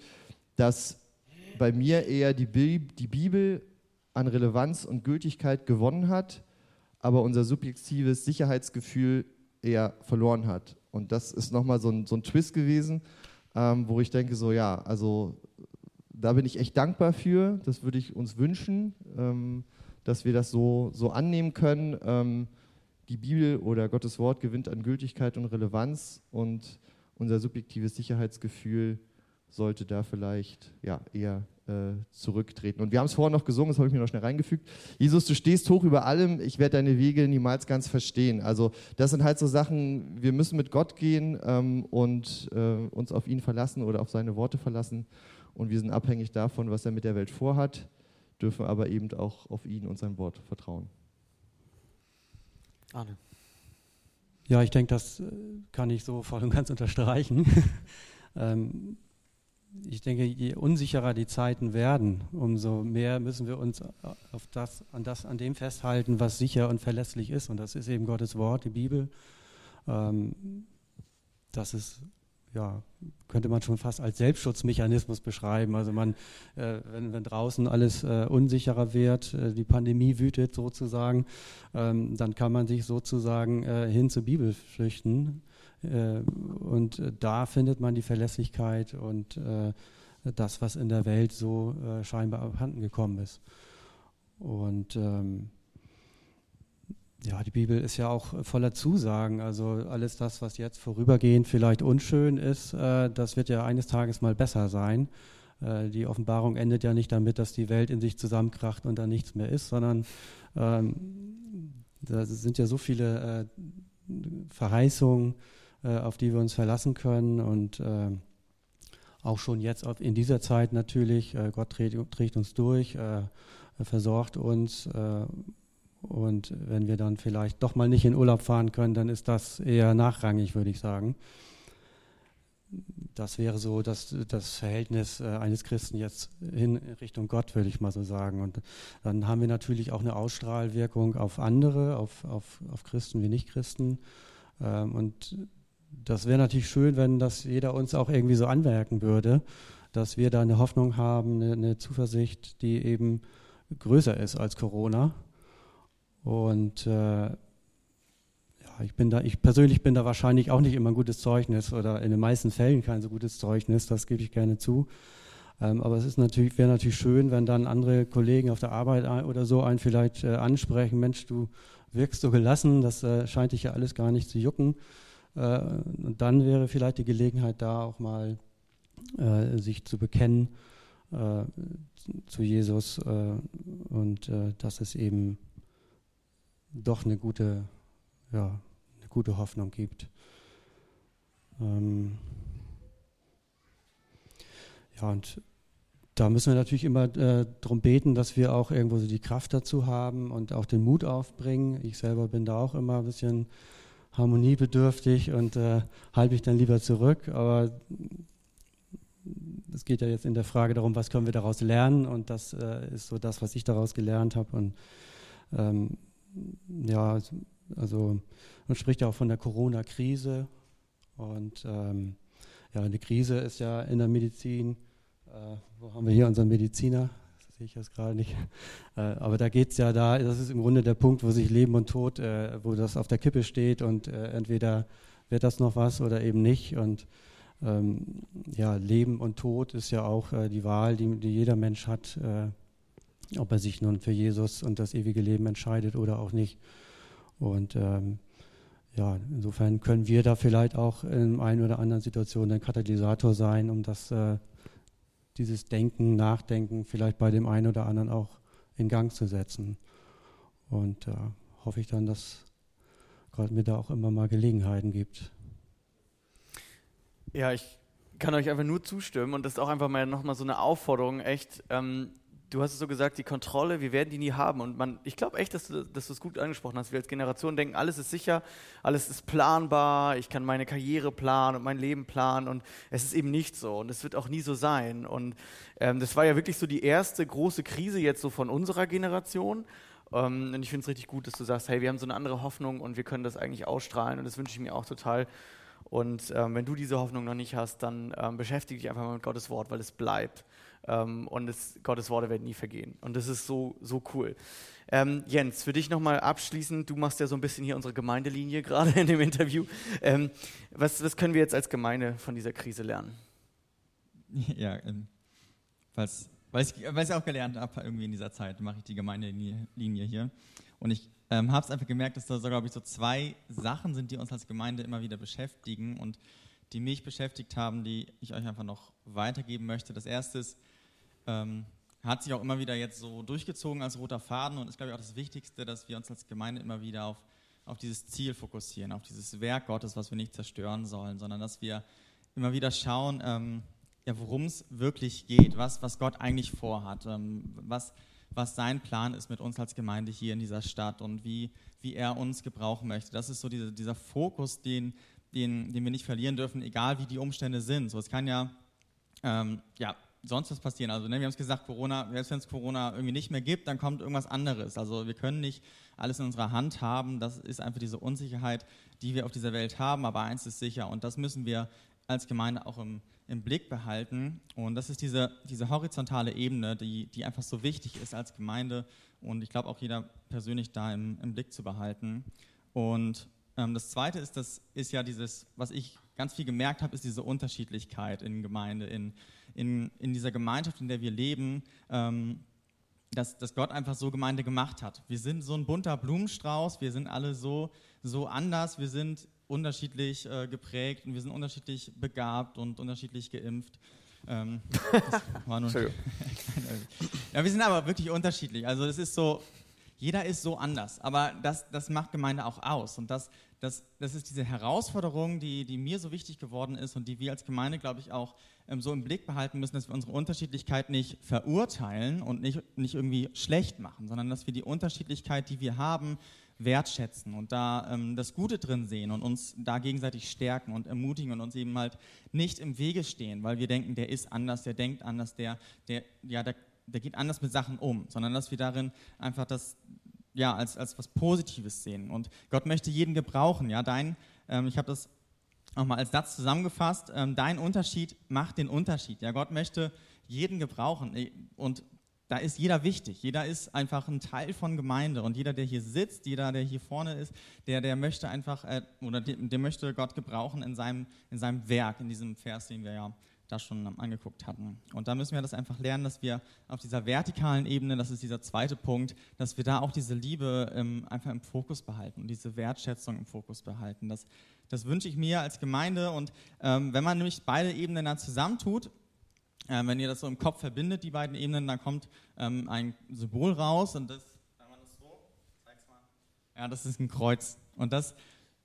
dass bei mir eher die, Bi die Bibel an Relevanz und Gültigkeit gewonnen hat, aber unser subjektives Sicherheitsgefühl eher verloren hat. Und das ist nochmal so ein, so ein Twist gewesen, ähm, wo ich denke, so ja, also da bin ich echt dankbar für. Das würde ich uns wünschen, ähm, dass wir das so, so annehmen können. Ähm, die Bibel oder Gottes Wort gewinnt an Gültigkeit und Relevanz und unser subjektives Sicherheitsgefühl sollte da vielleicht ja, eher zurücktreten. Und wir haben es vorher noch gesungen, das habe ich mir noch schnell reingefügt. Jesus, du stehst hoch über allem, ich werde deine Wege niemals ganz verstehen. Also das sind halt so Sachen, wir müssen mit Gott gehen ähm, und äh, uns auf ihn verlassen oder auf seine Worte verlassen. Und wir sind abhängig davon, was er mit der Welt vorhat, dürfen aber eben auch auf ihn und sein Wort vertrauen. Arne. Ja, ich denke, das äh, kann ich so voll und ganz unterstreichen. ähm, ich denke, je unsicherer die Zeiten werden, umso mehr müssen wir uns auf das, an, das, an dem festhalten, was sicher und verlässlich ist. Und das ist eben Gottes Wort, die Bibel. Ähm, das ist, ja, könnte man schon fast als Selbstschutzmechanismus beschreiben. Also man, äh, wenn, wenn, draußen alles äh, unsicherer wird, äh, die Pandemie wütet sozusagen, ähm, dann kann man sich sozusagen äh, hin zur Bibel flüchten und äh, da findet man die Verlässlichkeit und äh, das, was in der Welt so scheinbar abhanden gekommen ist. Und ähm, ja, die Bibel ist ja auch voller Zusagen. Also alles das, was jetzt vorübergehend vielleicht unschön ist, äh, das wird ja eines Tages mal besser sein. Äh, die Offenbarung endet ja nicht damit, dass die Welt in sich zusammenkracht und da nichts mehr ist, sondern ähm, da sind ja so viele äh, Verheißungen, äh, auf die wir uns verlassen können und äh, auch schon jetzt in dieser Zeit natürlich, äh, Gott trägt, trägt, uns durch, versorgt uns und wenn wir dann vielleicht doch mal nicht in Urlaub fahren können, dann ist das eher nachrangig, würde ich sagen. Das wäre so das, das Verhältnis eines Christen jetzt in Richtung Gott, würde ich mal so sagen. Und dann haben wir natürlich auch eine Ausstrahlwirkung auf andere, auf, auf, auf Christen wie Nicht-Christen. Ähm, und das wäre natürlich schön, wenn das jeder uns auch irgendwie so anmerken würde, dass wir da eine Hoffnung haben, eine, eine Zuversicht, die eben größer ist als Corona. Und äh, ja, ich bin da, ich persönlich bin da wahrscheinlich auch nicht immer ein gutes Zeugnis oder in den meisten Fällen kein so gutes Zeugnis, das gebe ich gerne zu. Ähm, aber es natürlich, wäre natürlich schön, wenn dann andere Kollegen auf der Arbeit oder so einen vielleicht äh, ansprechen, Mensch, du wirkst so gelassen, das äh, scheint dich ja alles gar nicht zu jucken. Äh, und dann wäre vielleicht die Gelegenheit da auch mal äh, sich zu bekennen äh, zu Jesus und dass es eben doch eine gute, ja, eine gute Hoffnung gibt. Ähm ja, und da müssen wir natürlich immer äh, darum beten, dass wir auch irgendwo so die Kraft dazu haben und auch den Mut aufbringen. Ich selber bin da auch immer ein bisschen harmoniebedürftig und äh, halte mich dann lieber zurück. Aber es geht ja jetzt in der Frage darum, was können wir daraus lernen und das äh, ist so das, was ich daraus gelernt habe. Und ähm, ja, also man spricht ja auch von der Corona-Krise und ähm, ja, eine Krise ist ja in der Medizin äh, wo haben wir hier unseren Mediziner? Das sehe ich jetzt gerade nicht. Äh, aber da geht es ja da, das ist im Grunde der Punkt, wo sich Leben und Tod, äh, wo das auf der Kippe steht und äh, entweder wird das noch was oder eben nicht. Und ähm, ja, Leben und Tod ist ja auch die Wahl, die, jeder Mensch hat, ob er sich nun für Jesus und das ewige Leben entscheidet oder auch nicht. Und ähm, ja, insofern können wir da vielleicht auch in einer oder anderen Situation ein Katalysator sein, um das äh, dieses Denken, Nachdenken vielleicht bei dem einen oder anderen auch in Gang zu setzen. Und äh, hoffe ich dann, dass Gott mir da auch immer mal Gelegenheiten gibt. Ja, ich kann euch einfach nur zustimmen und das ist auch einfach mal nochmal so eine Aufforderung, echt ähm, du hast es so gesagt, die Kontrolle, wir werden die nie haben. Und man, ich glaube echt, dass du, dass du es gut angesprochen hast. Wir als Generation denken, alles ist sicher, alles ist planbar, ich kann meine Karriere planen und mein Leben planen. Und es ist eben nicht so. Und es wird auch nie so sein. Und ähm, das war ja wirklich so die erste große Krise jetzt so von unserer Generation. Ähm, und ich finde es richtig gut, dass du sagst, hey, wir haben so eine andere Hoffnung und wir können das eigentlich ausstrahlen. Und das wünsche ich mir auch total. Und ähm, wenn du diese Hoffnung noch nicht hast, dann ähm, beschäftige dich einfach mal mit Gottes Wort, weil es bleibt. Ähm, und es, Gottes Worte werden nie vergehen. Und das ist so, so cool. Ähm, Jens, für dich nochmal abschließend, du machst ja so ein bisschen hier unsere Gemeindelinie gerade in dem Interview. Ähm, was, was können wir jetzt als Gemeinde von dieser Krise lernen? Ja, ähm, was, weil, ich, weil ich auch gelernt habe, irgendwie in dieser Zeit mache ich die Gemeindelinie hier. Und ich ähm, habe es einfach gemerkt, dass da so, glaube ich, so zwei Sachen sind, die uns als Gemeinde immer wieder beschäftigen und die mich beschäftigt haben, die ich euch einfach noch weitergeben möchte. Das erste ist, ähm, hat sich auch immer wieder jetzt so durchgezogen als roter Faden und ist, glaube ich, auch das Wichtigste, dass wir uns als Gemeinde immer wieder auf, auf dieses Ziel fokussieren, auf dieses Werk Gottes, was wir nicht zerstören sollen, sondern dass wir immer wieder schauen, ähm, ja, worum es wirklich geht, was, was Gott eigentlich vorhat, ähm, was, was sein Plan ist mit uns als Gemeinde hier in dieser Stadt und wie, wie er uns gebrauchen möchte. Das ist so diese, dieser Fokus, den, den, den wir nicht verlieren dürfen, egal wie die Umstände sind. So, es kann ja, ähm, ja sonst was passieren. Also ne, wir haben es gesagt, Corona, selbst wenn es Corona irgendwie nicht mehr gibt, dann kommt irgendwas anderes. Also wir können nicht alles in unserer Hand haben. Das ist einfach diese Unsicherheit, die wir auf dieser Welt haben. Aber eins ist sicher und das müssen wir als Gemeinde auch im, im Blick behalten. Und das ist diese, diese horizontale Ebene, die, die einfach so wichtig ist als Gemeinde und ich glaube auch jeder persönlich da im, im Blick zu behalten. Und ähm, das Zweite ist, das ist ja dieses, was ich ganz viel gemerkt habe, ist diese Unterschiedlichkeit in Gemeinde, in, in, in dieser Gemeinschaft, in der wir leben, ähm, dass, dass Gott einfach so Gemeinde gemacht hat. Wir sind so ein bunter Blumenstrauß, wir sind alle so, so anders, wir sind unterschiedlich äh, geprägt und wir sind unterschiedlich begabt und unterschiedlich geimpft. Ähm, ja, wir sind aber wirklich unterschiedlich. Also es ist so, jeder ist so anders, aber das, das macht Gemeinde auch aus. Und das, das, das ist diese Herausforderung, die, die mir so wichtig geworden ist und die wir als Gemeinde, glaube ich, auch ähm, so im Blick behalten müssen, dass wir unsere Unterschiedlichkeit nicht verurteilen und nicht, nicht irgendwie schlecht machen, sondern dass wir die Unterschiedlichkeit, die wir haben, wertschätzen und da ähm, das Gute drin sehen und uns da gegenseitig stärken und ermutigen und uns eben halt nicht im Wege stehen, weil wir denken, der ist anders, der denkt anders, der, der, ja, der, der geht anders mit Sachen um, sondern dass wir darin einfach das ja, als, als was Positives sehen. Und Gott möchte jeden gebrauchen. Ja, dein, ähm, ich habe das nochmal als Satz zusammengefasst, ähm, dein Unterschied macht den Unterschied. Ja, Gott möchte jeden gebrauchen. Und da ist jeder wichtig. Jeder ist einfach ein Teil von Gemeinde. Und jeder, der hier sitzt, jeder, der hier vorne ist, der, der möchte einfach, äh, oder der, der, möchte Gott gebrauchen in seinem, in seinem Werk, in diesem Vers, den wir ja da schon angeguckt hatten. Und da müssen wir das einfach lernen, dass wir auf dieser vertikalen Ebene, das ist dieser zweite Punkt, dass wir da auch diese Liebe ähm, einfach im Fokus behalten und diese Wertschätzung im Fokus behalten. Das, das wünsche ich mir als Gemeinde. Und ähm, wenn man nämlich beide Ebenen dann zusammentut, äh, wenn ihr das so im Kopf verbindet, die beiden Ebenen, dann kommt ähm, ein Symbol raus und das, wenn man das so, zeig's mal, ja, das ist ein Kreuz. Und das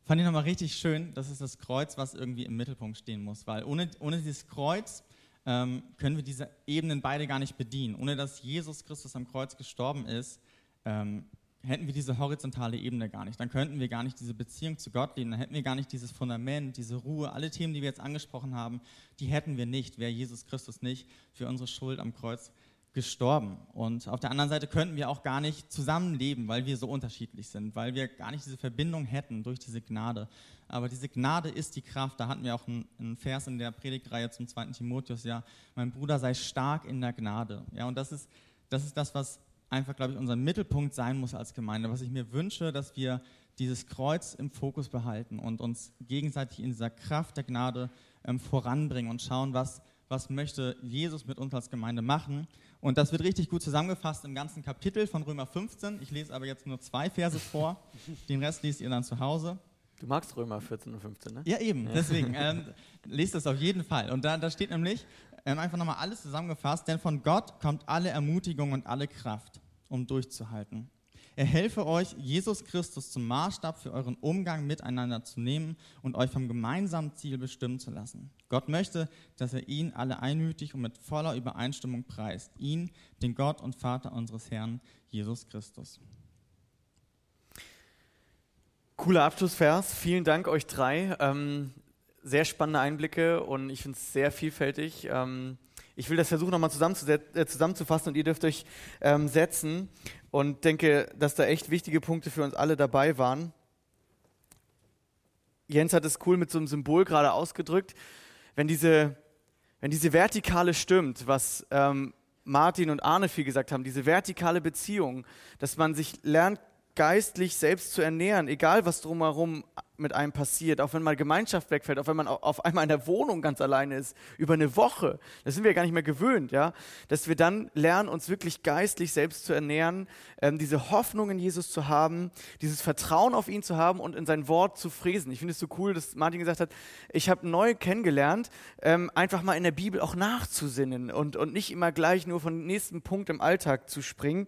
fand ich nochmal richtig schön, das ist das Kreuz, was irgendwie im Mittelpunkt stehen muss, weil ohne, ohne dieses Kreuz ähm, können wir diese Ebenen beide gar nicht bedienen. Ohne dass Jesus Christus am Kreuz gestorben ist, ähm, hätten wir diese horizontale Ebene gar nicht. Dann könnten wir gar nicht diese Beziehung zu Gott leben, dann hätten wir gar nicht dieses Fundament, diese Ruhe, alle Themen, die wir jetzt angesprochen haben, die hätten wir nicht, wäre Jesus Christus nicht für unsere Schuld am Kreuz gestorben. Und auf der anderen Seite könnten wir auch gar nicht zusammenleben, weil wir so unterschiedlich sind, weil wir gar nicht diese Verbindung hätten durch diese Gnade. Aber diese Gnade ist die Kraft. Da hatten wir auch einen, Vers in der Predigtreihe zum zweiten Timotheus, ja, mein Bruder sei stark in der Gnade. Ja, und das ist, das ist das, was einfach, glaube ich, unser Mittelpunkt sein muss als Gemeinde. Was ich mir wünsche, dass wir dieses Kreuz im Fokus behalten und uns gegenseitig in dieser Kraft der Gnade ähm, voranbringen und schauen, was, was möchte Jesus mit uns als Gemeinde machen. Und das wird richtig gut zusammengefasst im ganzen Kapitel von Römer 15. Ich lese aber jetzt nur zwei Verse vor. Den Rest liest ihr dann zu Hause. Du magst Römer 14 und 15, ne? Ja, eben. Deswegen ähm, lest das auf jeden Fall. Und da, da steht nämlich ähm, einfach nochmal alles zusammengefasst, denn von Gott kommt alle Ermutigung und alle Kraft, um durchzuhalten. Er helfe euch, Jesus Christus zum Maßstab für euren Umgang miteinander zu nehmen und euch vom gemeinsamen Ziel bestimmen zu lassen. Gott möchte, dass er ihn alle einmütig und mit voller Übereinstimmung preist. Ihn, den Gott und Vater unseres Herrn, Jesus Christus. Cooler Abschlussvers. Vielen Dank euch drei. Ähm, sehr spannende Einblicke und ich finde es sehr vielfältig. Ähm, ich will das versuchen, nochmal äh, zusammenzufassen und ihr dürft euch ähm, setzen und denke, dass da echt wichtige Punkte für uns alle dabei waren. Jens hat es cool mit so einem Symbol gerade ausgedrückt. Wenn diese, wenn diese Vertikale stimmt, was ähm, Martin und Arne viel gesagt haben, diese vertikale Beziehung, dass man sich lernt, geistlich selbst zu ernähren, egal was drumherum mit einem passiert, auch wenn mal Gemeinschaft wegfällt, auch wenn man auf einmal in der Wohnung ganz alleine ist, über eine Woche, das sind wir gar nicht mehr gewöhnt, ja, dass wir dann lernen, uns wirklich geistlich selbst zu ernähren, ähm, diese Hoffnung in Jesus zu haben, dieses Vertrauen auf ihn zu haben und in sein Wort zu fräsen. Ich finde es so cool, dass Martin gesagt hat, ich habe neu kennengelernt, ähm, einfach mal in der Bibel auch nachzusinnen und, und nicht immer gleich nur von nächsten Punkt im Alltag zu springen.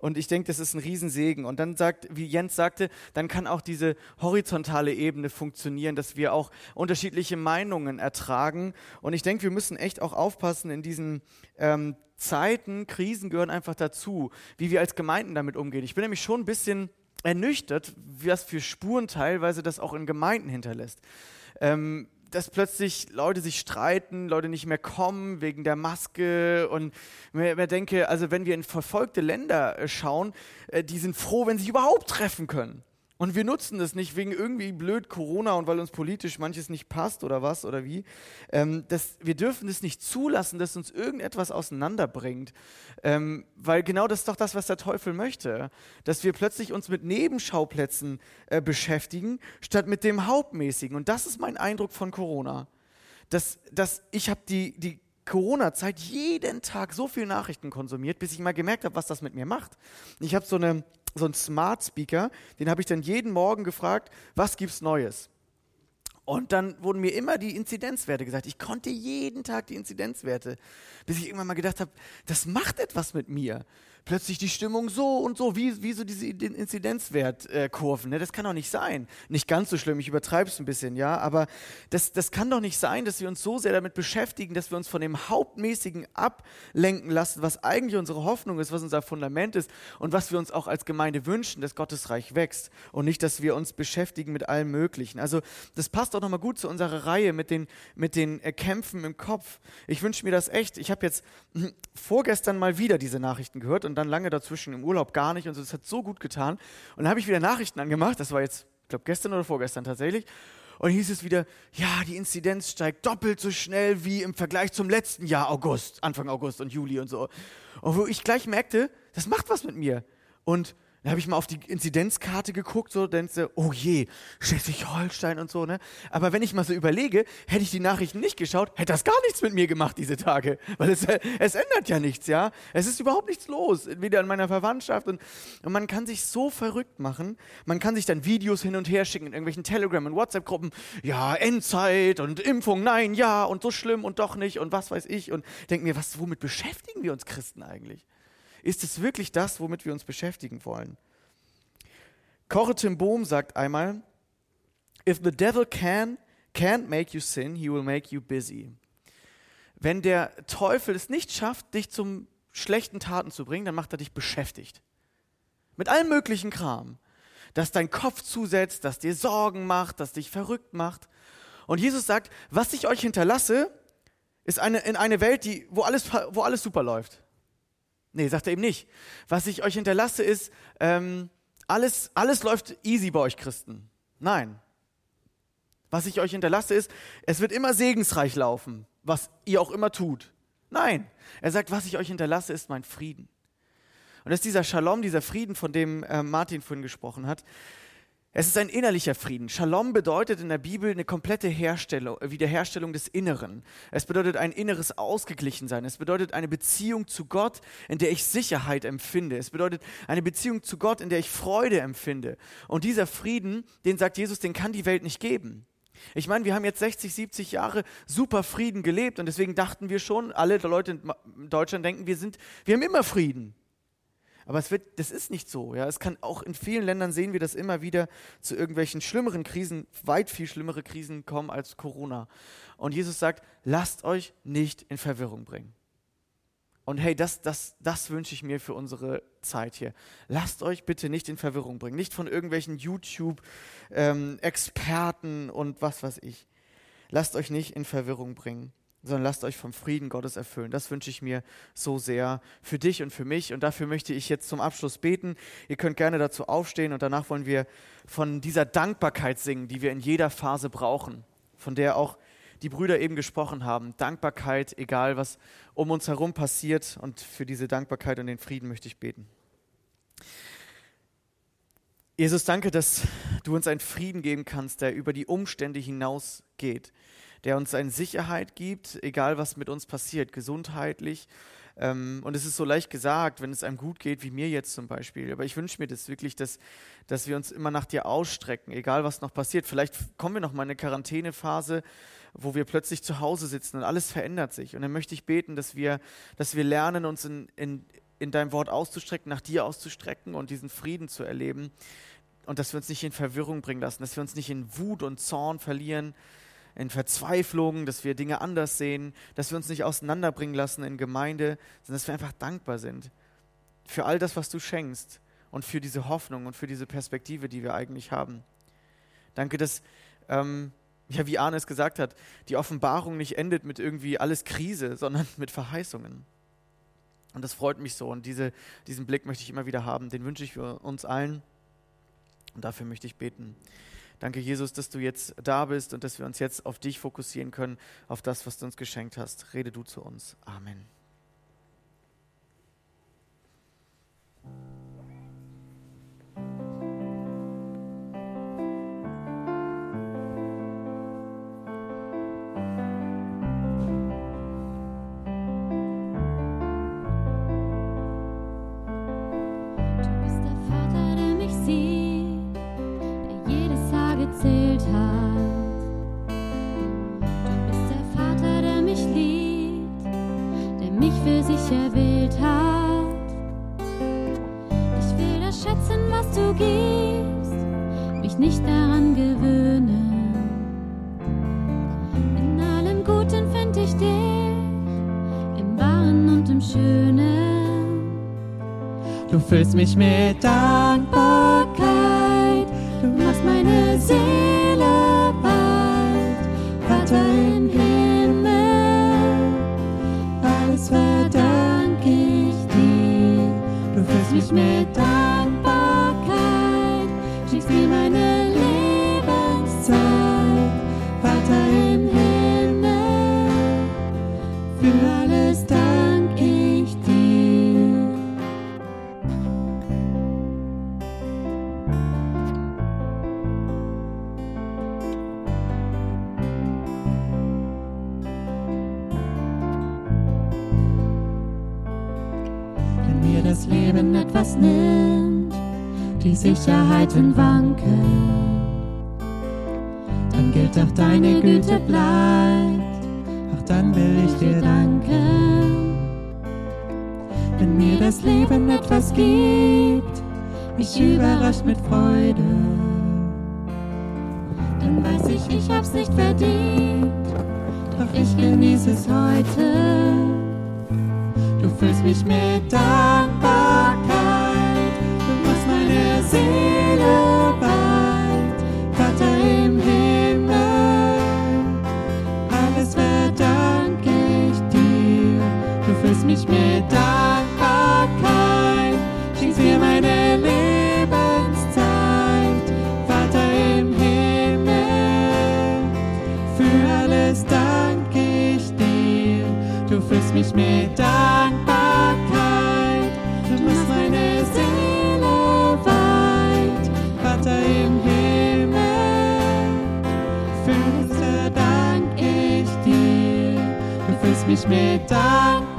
Und ich denke, das ist ein Riesensegen. Und dann sagt, wie Jens sagte, dann kann auch diese horizontale Ebene funktionieren, dass wir auch unterschiedliche Meinungen ertragen. Und ich denke, wir müssen echt auch aufpassen in diesen ähm, Zeiten, Krisen gehören einfach dazu, wie wir als Gemeinden damit umgehen. Ich bin nämlich schon ein bisschen ernüchtert, was für Spuren teilweise das auch in Gemeinden hinterlässt. Ähm, dass plötzlich Leute sich streiten, Leute nicht mehr kommen wegen der Maske und mir, denke, also wenn wir in verfolgte Länder äh, schauen, äh, die sind froh, wenn sie überhaupt treffen können. Und wir nutzen das nicht wegen irgendwie blöd Corona und weil uns politisch manches nicht passt oder was oder wie. Ähm, das, wir dürfen es nicht zulassen, dass uns irgendetwas auseinanderbringt. Ähm, weil genau das ist doch das, was der Teufel möchte. Dass wir plötzlich uns mit Nebenschauplätzen äh, beschäftigen, statt mit dem Hauptmäßigen. Und das ist mein Eindruck von Corona. Dass, dass ich habe die, die Corona-Zeit jeden Tag so viel Nachrichten konsumiert, bis ich mal gemerkt habe, was das mit mir macht. Ich habe so eine so ein Smart Speaker, den habe ich dann jeden Morgen gefragt, was gibt's Neues? Und dann wurden mir immer die Inzidenzwerte gesagt. Ich konnte jeden Tag die Inzidenzwerte, bis ich irgendwann mal gedacht habe, das macht etwas mit mir plötzlich die Stimmung so und so, wie, wie so diese Inzidenzwertkurven. Ne? Das kann doch nicht sein. Nicht ganz so schlimm, ich übertreibe es ein bisschen, ja, aber das, das kann doch nicht sein, dass wir uns so sehr damit beschäftigen, dass wir uns von dem Hauptmäßigen ablenken lassen, was eigentlich unsere Hoffnung ist, was unser Fundament ist und was wir uns auch als Gemeinde wünschen, dass Gottes Reich wächst und nicht, dass wir uns beschäftigen mit allem Möglichen. Also das passt auch nochmal gut zu unserer Reihe mit den, mit den äh, Kämpfen im Kopf. Ich wünsche mir das echt. Ich habe jetzt hm, vorgestern mal wieder diese Nachrichten gehört und dann lange dazwischen im Urlaub gar nicht und so. Das hat so gut getan. Und dann habe ich wieder Nachrichten angemacht. Das war jetzt, ich glaube, gestern oder vorgestern tatsächlich. Und hieß es wieder, ja, die Inzidenz steigt doppelt so schnell wie im Vergleich zum letzten Jahr August, Anfang August und Juli und so. Und wo ich gleich merkte, das macht was mit mir. Und dann habe ich mal auf die Inzidenzkarte geguckt, so denkst du, oh je, Schleswig-Holstein und so, ne? Aber wenn ich mal so überlege, hätte ich die Nachrichten nicht geschaut, hätte das gar nichts mit mir gemacht diese Tage. Weil es, es ändert ja nichts, ja? Es ist überhaupt nichts los, weder in meiner Verwandtschaft. Und, und man kann sich so verrückt machen. Man kann sich dann Videos hin und her schicken in irgendwelchen Telegram- und WhatsApp-Gruppen. Ja, Endzeit und Impfung, nein, ja, und so schlimm und doch nicht und was weiß ich. Und denke mir, was, womit beschäftigen wir uns Christen eigentlich? Ist es wirklich das, womit wir uns beschäftigen wollen? Corre Tim Bohm sagt einmal, If the devil can, can't make you sin, he will make you busy. wenn der Teufel es nicht schafft, dich zum schlechten Taten zu bringen, dann macht er dich beschäftigt. Mit allem möglichen Kram. Das dein Kopf zusetzt, das dir Sorgen macht, das dich verrückt macht. Und Jesus sagt, was ich euch hinterlasse, ist eine, in eine Welt, die, wo, alles, wo alles super läuft. Nee, sagt er eben nicht. Was ich euch hinterlasse, ist, ähm, alles, alles läuft easy bei euch Christen. Nein. Was ich euch hinterlasse, ist, es wird immer segensreich laufen, was ihr auch immer tut. Nein. Er sagt, was ich euch hinterlasse, ist mein Frieden. Und das ist dieser Shalom, dieser Frieden, von dem äh, Martin vorhin gesprochen hat. Es ist ein innerlicher Frieden. Shalom bedeutet in der Bibel eine komplette Herstellung, Wiederherstellung des Inneren. Es bedeutet ein inneres Ausgeglichensein. Es bedeutet eine Beziehung zu Gott, in der ich Sicherheit empfinde. Es bedeutet eine Beziehung zu Gott, in der ich Freude empfinde. Und dieser Frieden, den sagt Jesus, den kann die Welt nicht geben. Ich meine, wir haben jetzt 60, 70 Jahre super Frieden gelebt und deswegen dachten wir schon, alle Leute in Deutschland denken, wir sind, wir haben immer Frieden. Aber es wird, das ist nicht so. Ja? Es kann auch in vielen Ländern sehen wir das immer wieder zu irgendwelchen schlimmeren Krisen, weit viel schlimmere Krisen kommen als Corona. Und Jesus sagt, lasst euch nicht in Verwirrung bringen. Und hey, das, das, das wünsche ich mir für unsere Zeit hier. Lasst euch bitte nicht in Verwirrung bringen. Nicht von irgendwelchen YouTube-Experten ähm, und was weiß ich. Lasst euch nicht in Verwirrung bringen sondern lasst euch vom Frieden Gottes erfüllen. Das wünsche ich mir so sehr für dich und für mich. Und dafür möchte ich jetzt zum Abschluss beten. Ihr könnt gerne dazu aufstehen und danach wollen wir von dieser Dankbarkeit singen, die wir in jeder Phase brauchen, von der auch die Brüder eben gesprochen haben. Dankbarkeit, egal was um uns herum passiert. Und für diese Dankbarkeit und den Frieden möchte ich beten. Jesus, danke, dass du uns einen Frieden geben kannst, der über die Umstände hinausgeht der uns eine Sicherheit gibt, egal was mit uns passiert, gesundheitlich. Ähm, und es ist so leicht gesagt, wenn es einem gut geht, wie mir jetzt zum Beispiel. Aber ich wünsche mir das wirklich, dass, dass wir uns immer nach dir ausstrecken, egal was noch passiert. Vielleicht kommen wir noch mal in eine Quarantänephase, wo wir plötzlich zu Hause sitzen und alles verändert sich. Und dann möchte ich beten, dass wir, dass wir lernen, uns in, in, in deinem Wort auszustrecken, nach dir auszustrecken und diesen Frieden zu erleben. Und dass wir uns nicht in Verwirrung bringen lassen, dass wir uns nicht in Wut und Zorn verlieren, in Verzweiflung, dass wir Dinge anders sehen, dass wir uns nicht auseinanderbringen lassen in Gemeinde, sondern dass wir einfach dankbar sind für all das, was du schenkst und für diese Hoffnung und für diese Perspektive, die wir eigentlich haben. Danke, dass, ähm, ja, wie Arne es gesagt hat, die Offenbarung nicht endet mit irgendwie alles Krise, sondern mit Verheißungen. Und das freut mich so. Und diese, diesen Blick möchte ich immer wieder haben. Den wünsche ich für uns allen. Und dafür möchte ich beten. Danke, Jesus, dass du jetzt da bist und dass wir uns jetzt auf dich fokussieren können, auf das, was du uns geschenkt hast. Rede du zu uns. Amen. Füllst mich mit Welt, ach deine Güte bleibt, ach dann will ich dir danken. Wenn mir das Leben etwas gibt, mich überrascht mit Freude, dann weiß ich, ich hab's nicht verdient, doch ich genieße es heute. Du fühlst mich mit Dankbarkeit. mich mit Dankbarkeit, schenkst mir meine Lebenszeit, Vater im Himmel. Für alles danke ich dir, du füllst mich mit Dankbarkeit, du machst meine Seele weit, Vater im Himmel. Für unser Dank ich dir, du füllst mich mit Dankbarkeit.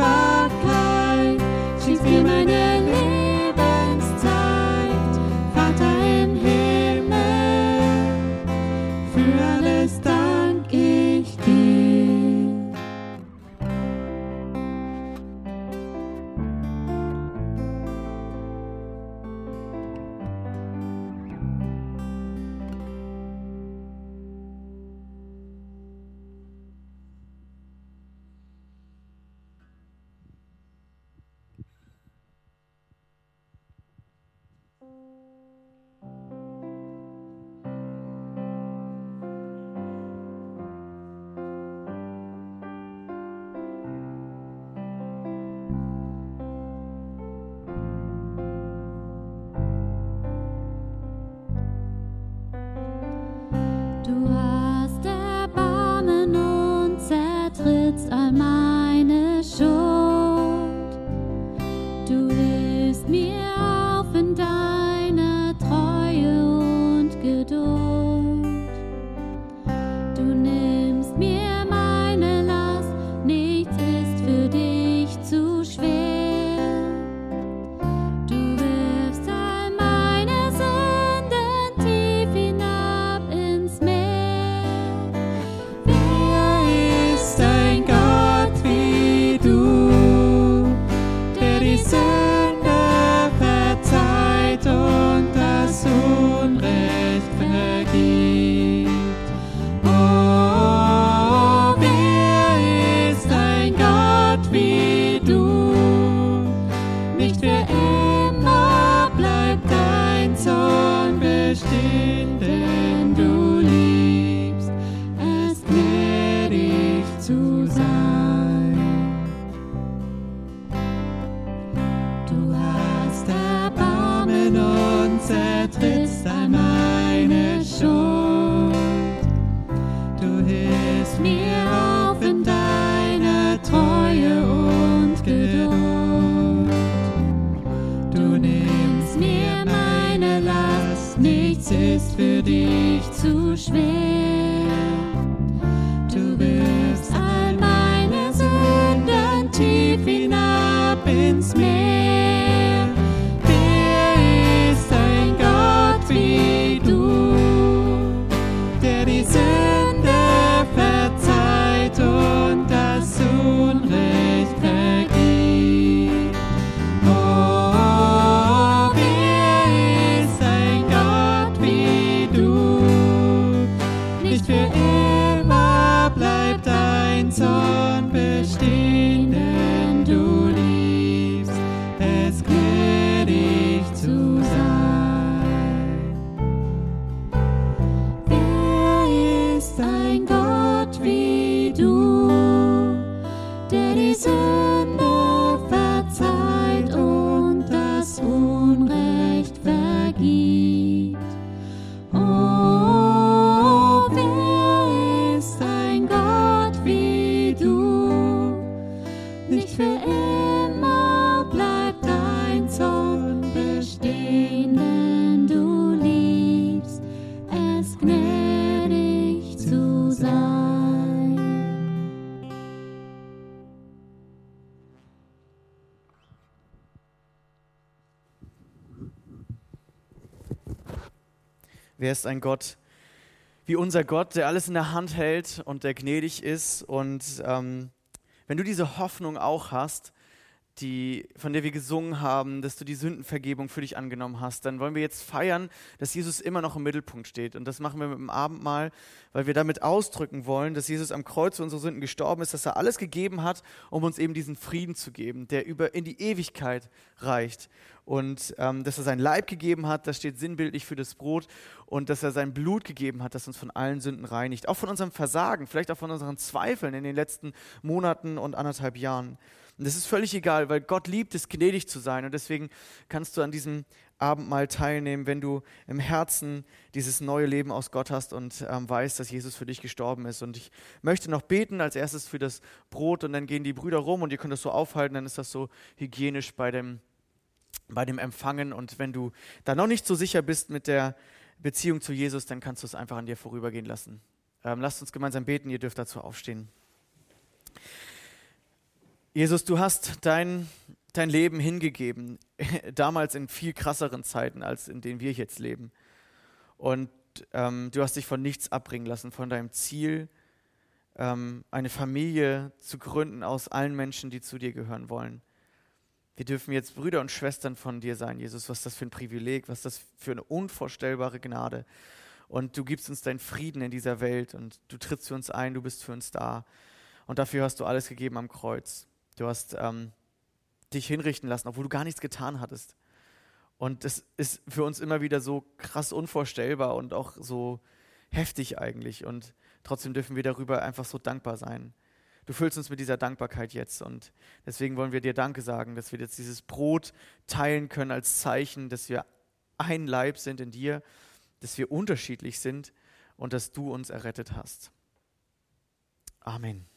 convince me. ist ein Gott wie unser Gott, der alles in der Hand hält und der gnädig ist. Und ähm, wenn du diese Hoffnung auch hast, die, von der wir gesungen haben, dass du die Sündenvergebung für dich angenommen hast, dann wollen wir jetzt feiern, dass Jesus immer noch im Mittelpunkt steht. Und das machen wir mit dem Abendmahl, weil wir damit ausdrücken wollen, dass Jesus am Kreuz für unsere Sünden gestorben ist, dass er alles gegeben hat, um uns eben diesen Frieden zu geben, der über in die Ewigkeit reicht. Und ähm, dass er sein Leib gegeben hat, das steht sinnbildlich für das Brot. Und dass er sein Blut gegeben hat, das uns von allen Sünden reinigt. Auch von unserem Versagen, vielleicht auch von unseren Zweifeln in den letzten Monaten und anderthalb Jahren. Und das ist völlig egal, weil Gott liebt es, gnädig zu sein. Und deswegen kannst du an diesem Abendmahl teilnehmen, wenn du im Herzen dieses neue Leben aus Gott hast und ähm, weißt, dass Jesus für dich gestorben ist. Und ich möchte noch beten als erstes für das Brot und dann gehen die Brüder rum und ihr könnt das so aufhalten, dann ist das so hygienisch bei dem, bei dem Empfangen. Und wenn du da noch nicht so sicher bist mit der Beziehung zu Jesus, dann kannst du es einfach an dir vorübergehen lassen. Ähm, lasst uns gemeinsam beten, ihr dürft dazu aufstehen. Jesus, du hast dein, dein Leben hingegeben, damals in viel krasseren Zeiten, als in denen wir jetzt leben. Und ähm, du hast dich von nichts abbringen lassen, von deinem Ziel, ähm, eine Familie zu gründen aus allen Menschen, die zu dir gehören wollen. Wir dürfen jetzt Brüder und Schwestern von dir sein, Jesus. Was ist das für ein Privileg, was ist das für eine unvorstellbare Gnade. Und du gibst uns deinen Frieden in dieser Welt und du trittst für uns ein, du bist für uns da. Und dafür hast du alles gegeben am Kreuz. Du hast ähm, dich hinrichten lassen, obwohl du gar nichts getan hattest. Und das ist für uns immer wieder so krass unvorstellbar und auch so heftig eigentlich. Und trotzdem dürfen wir darüber einfach so dankbar sein. Du füllst uns mit dieser Dankbarkeit jetzt. Und deswegen wollen wir dir Danke sagen, dass wir jetzt dieses Brot teilen können als Zeichen, dass wir ein Leib sind in dir, dass wir unterschiedlich sind und dass du uns errettet hast. Amen.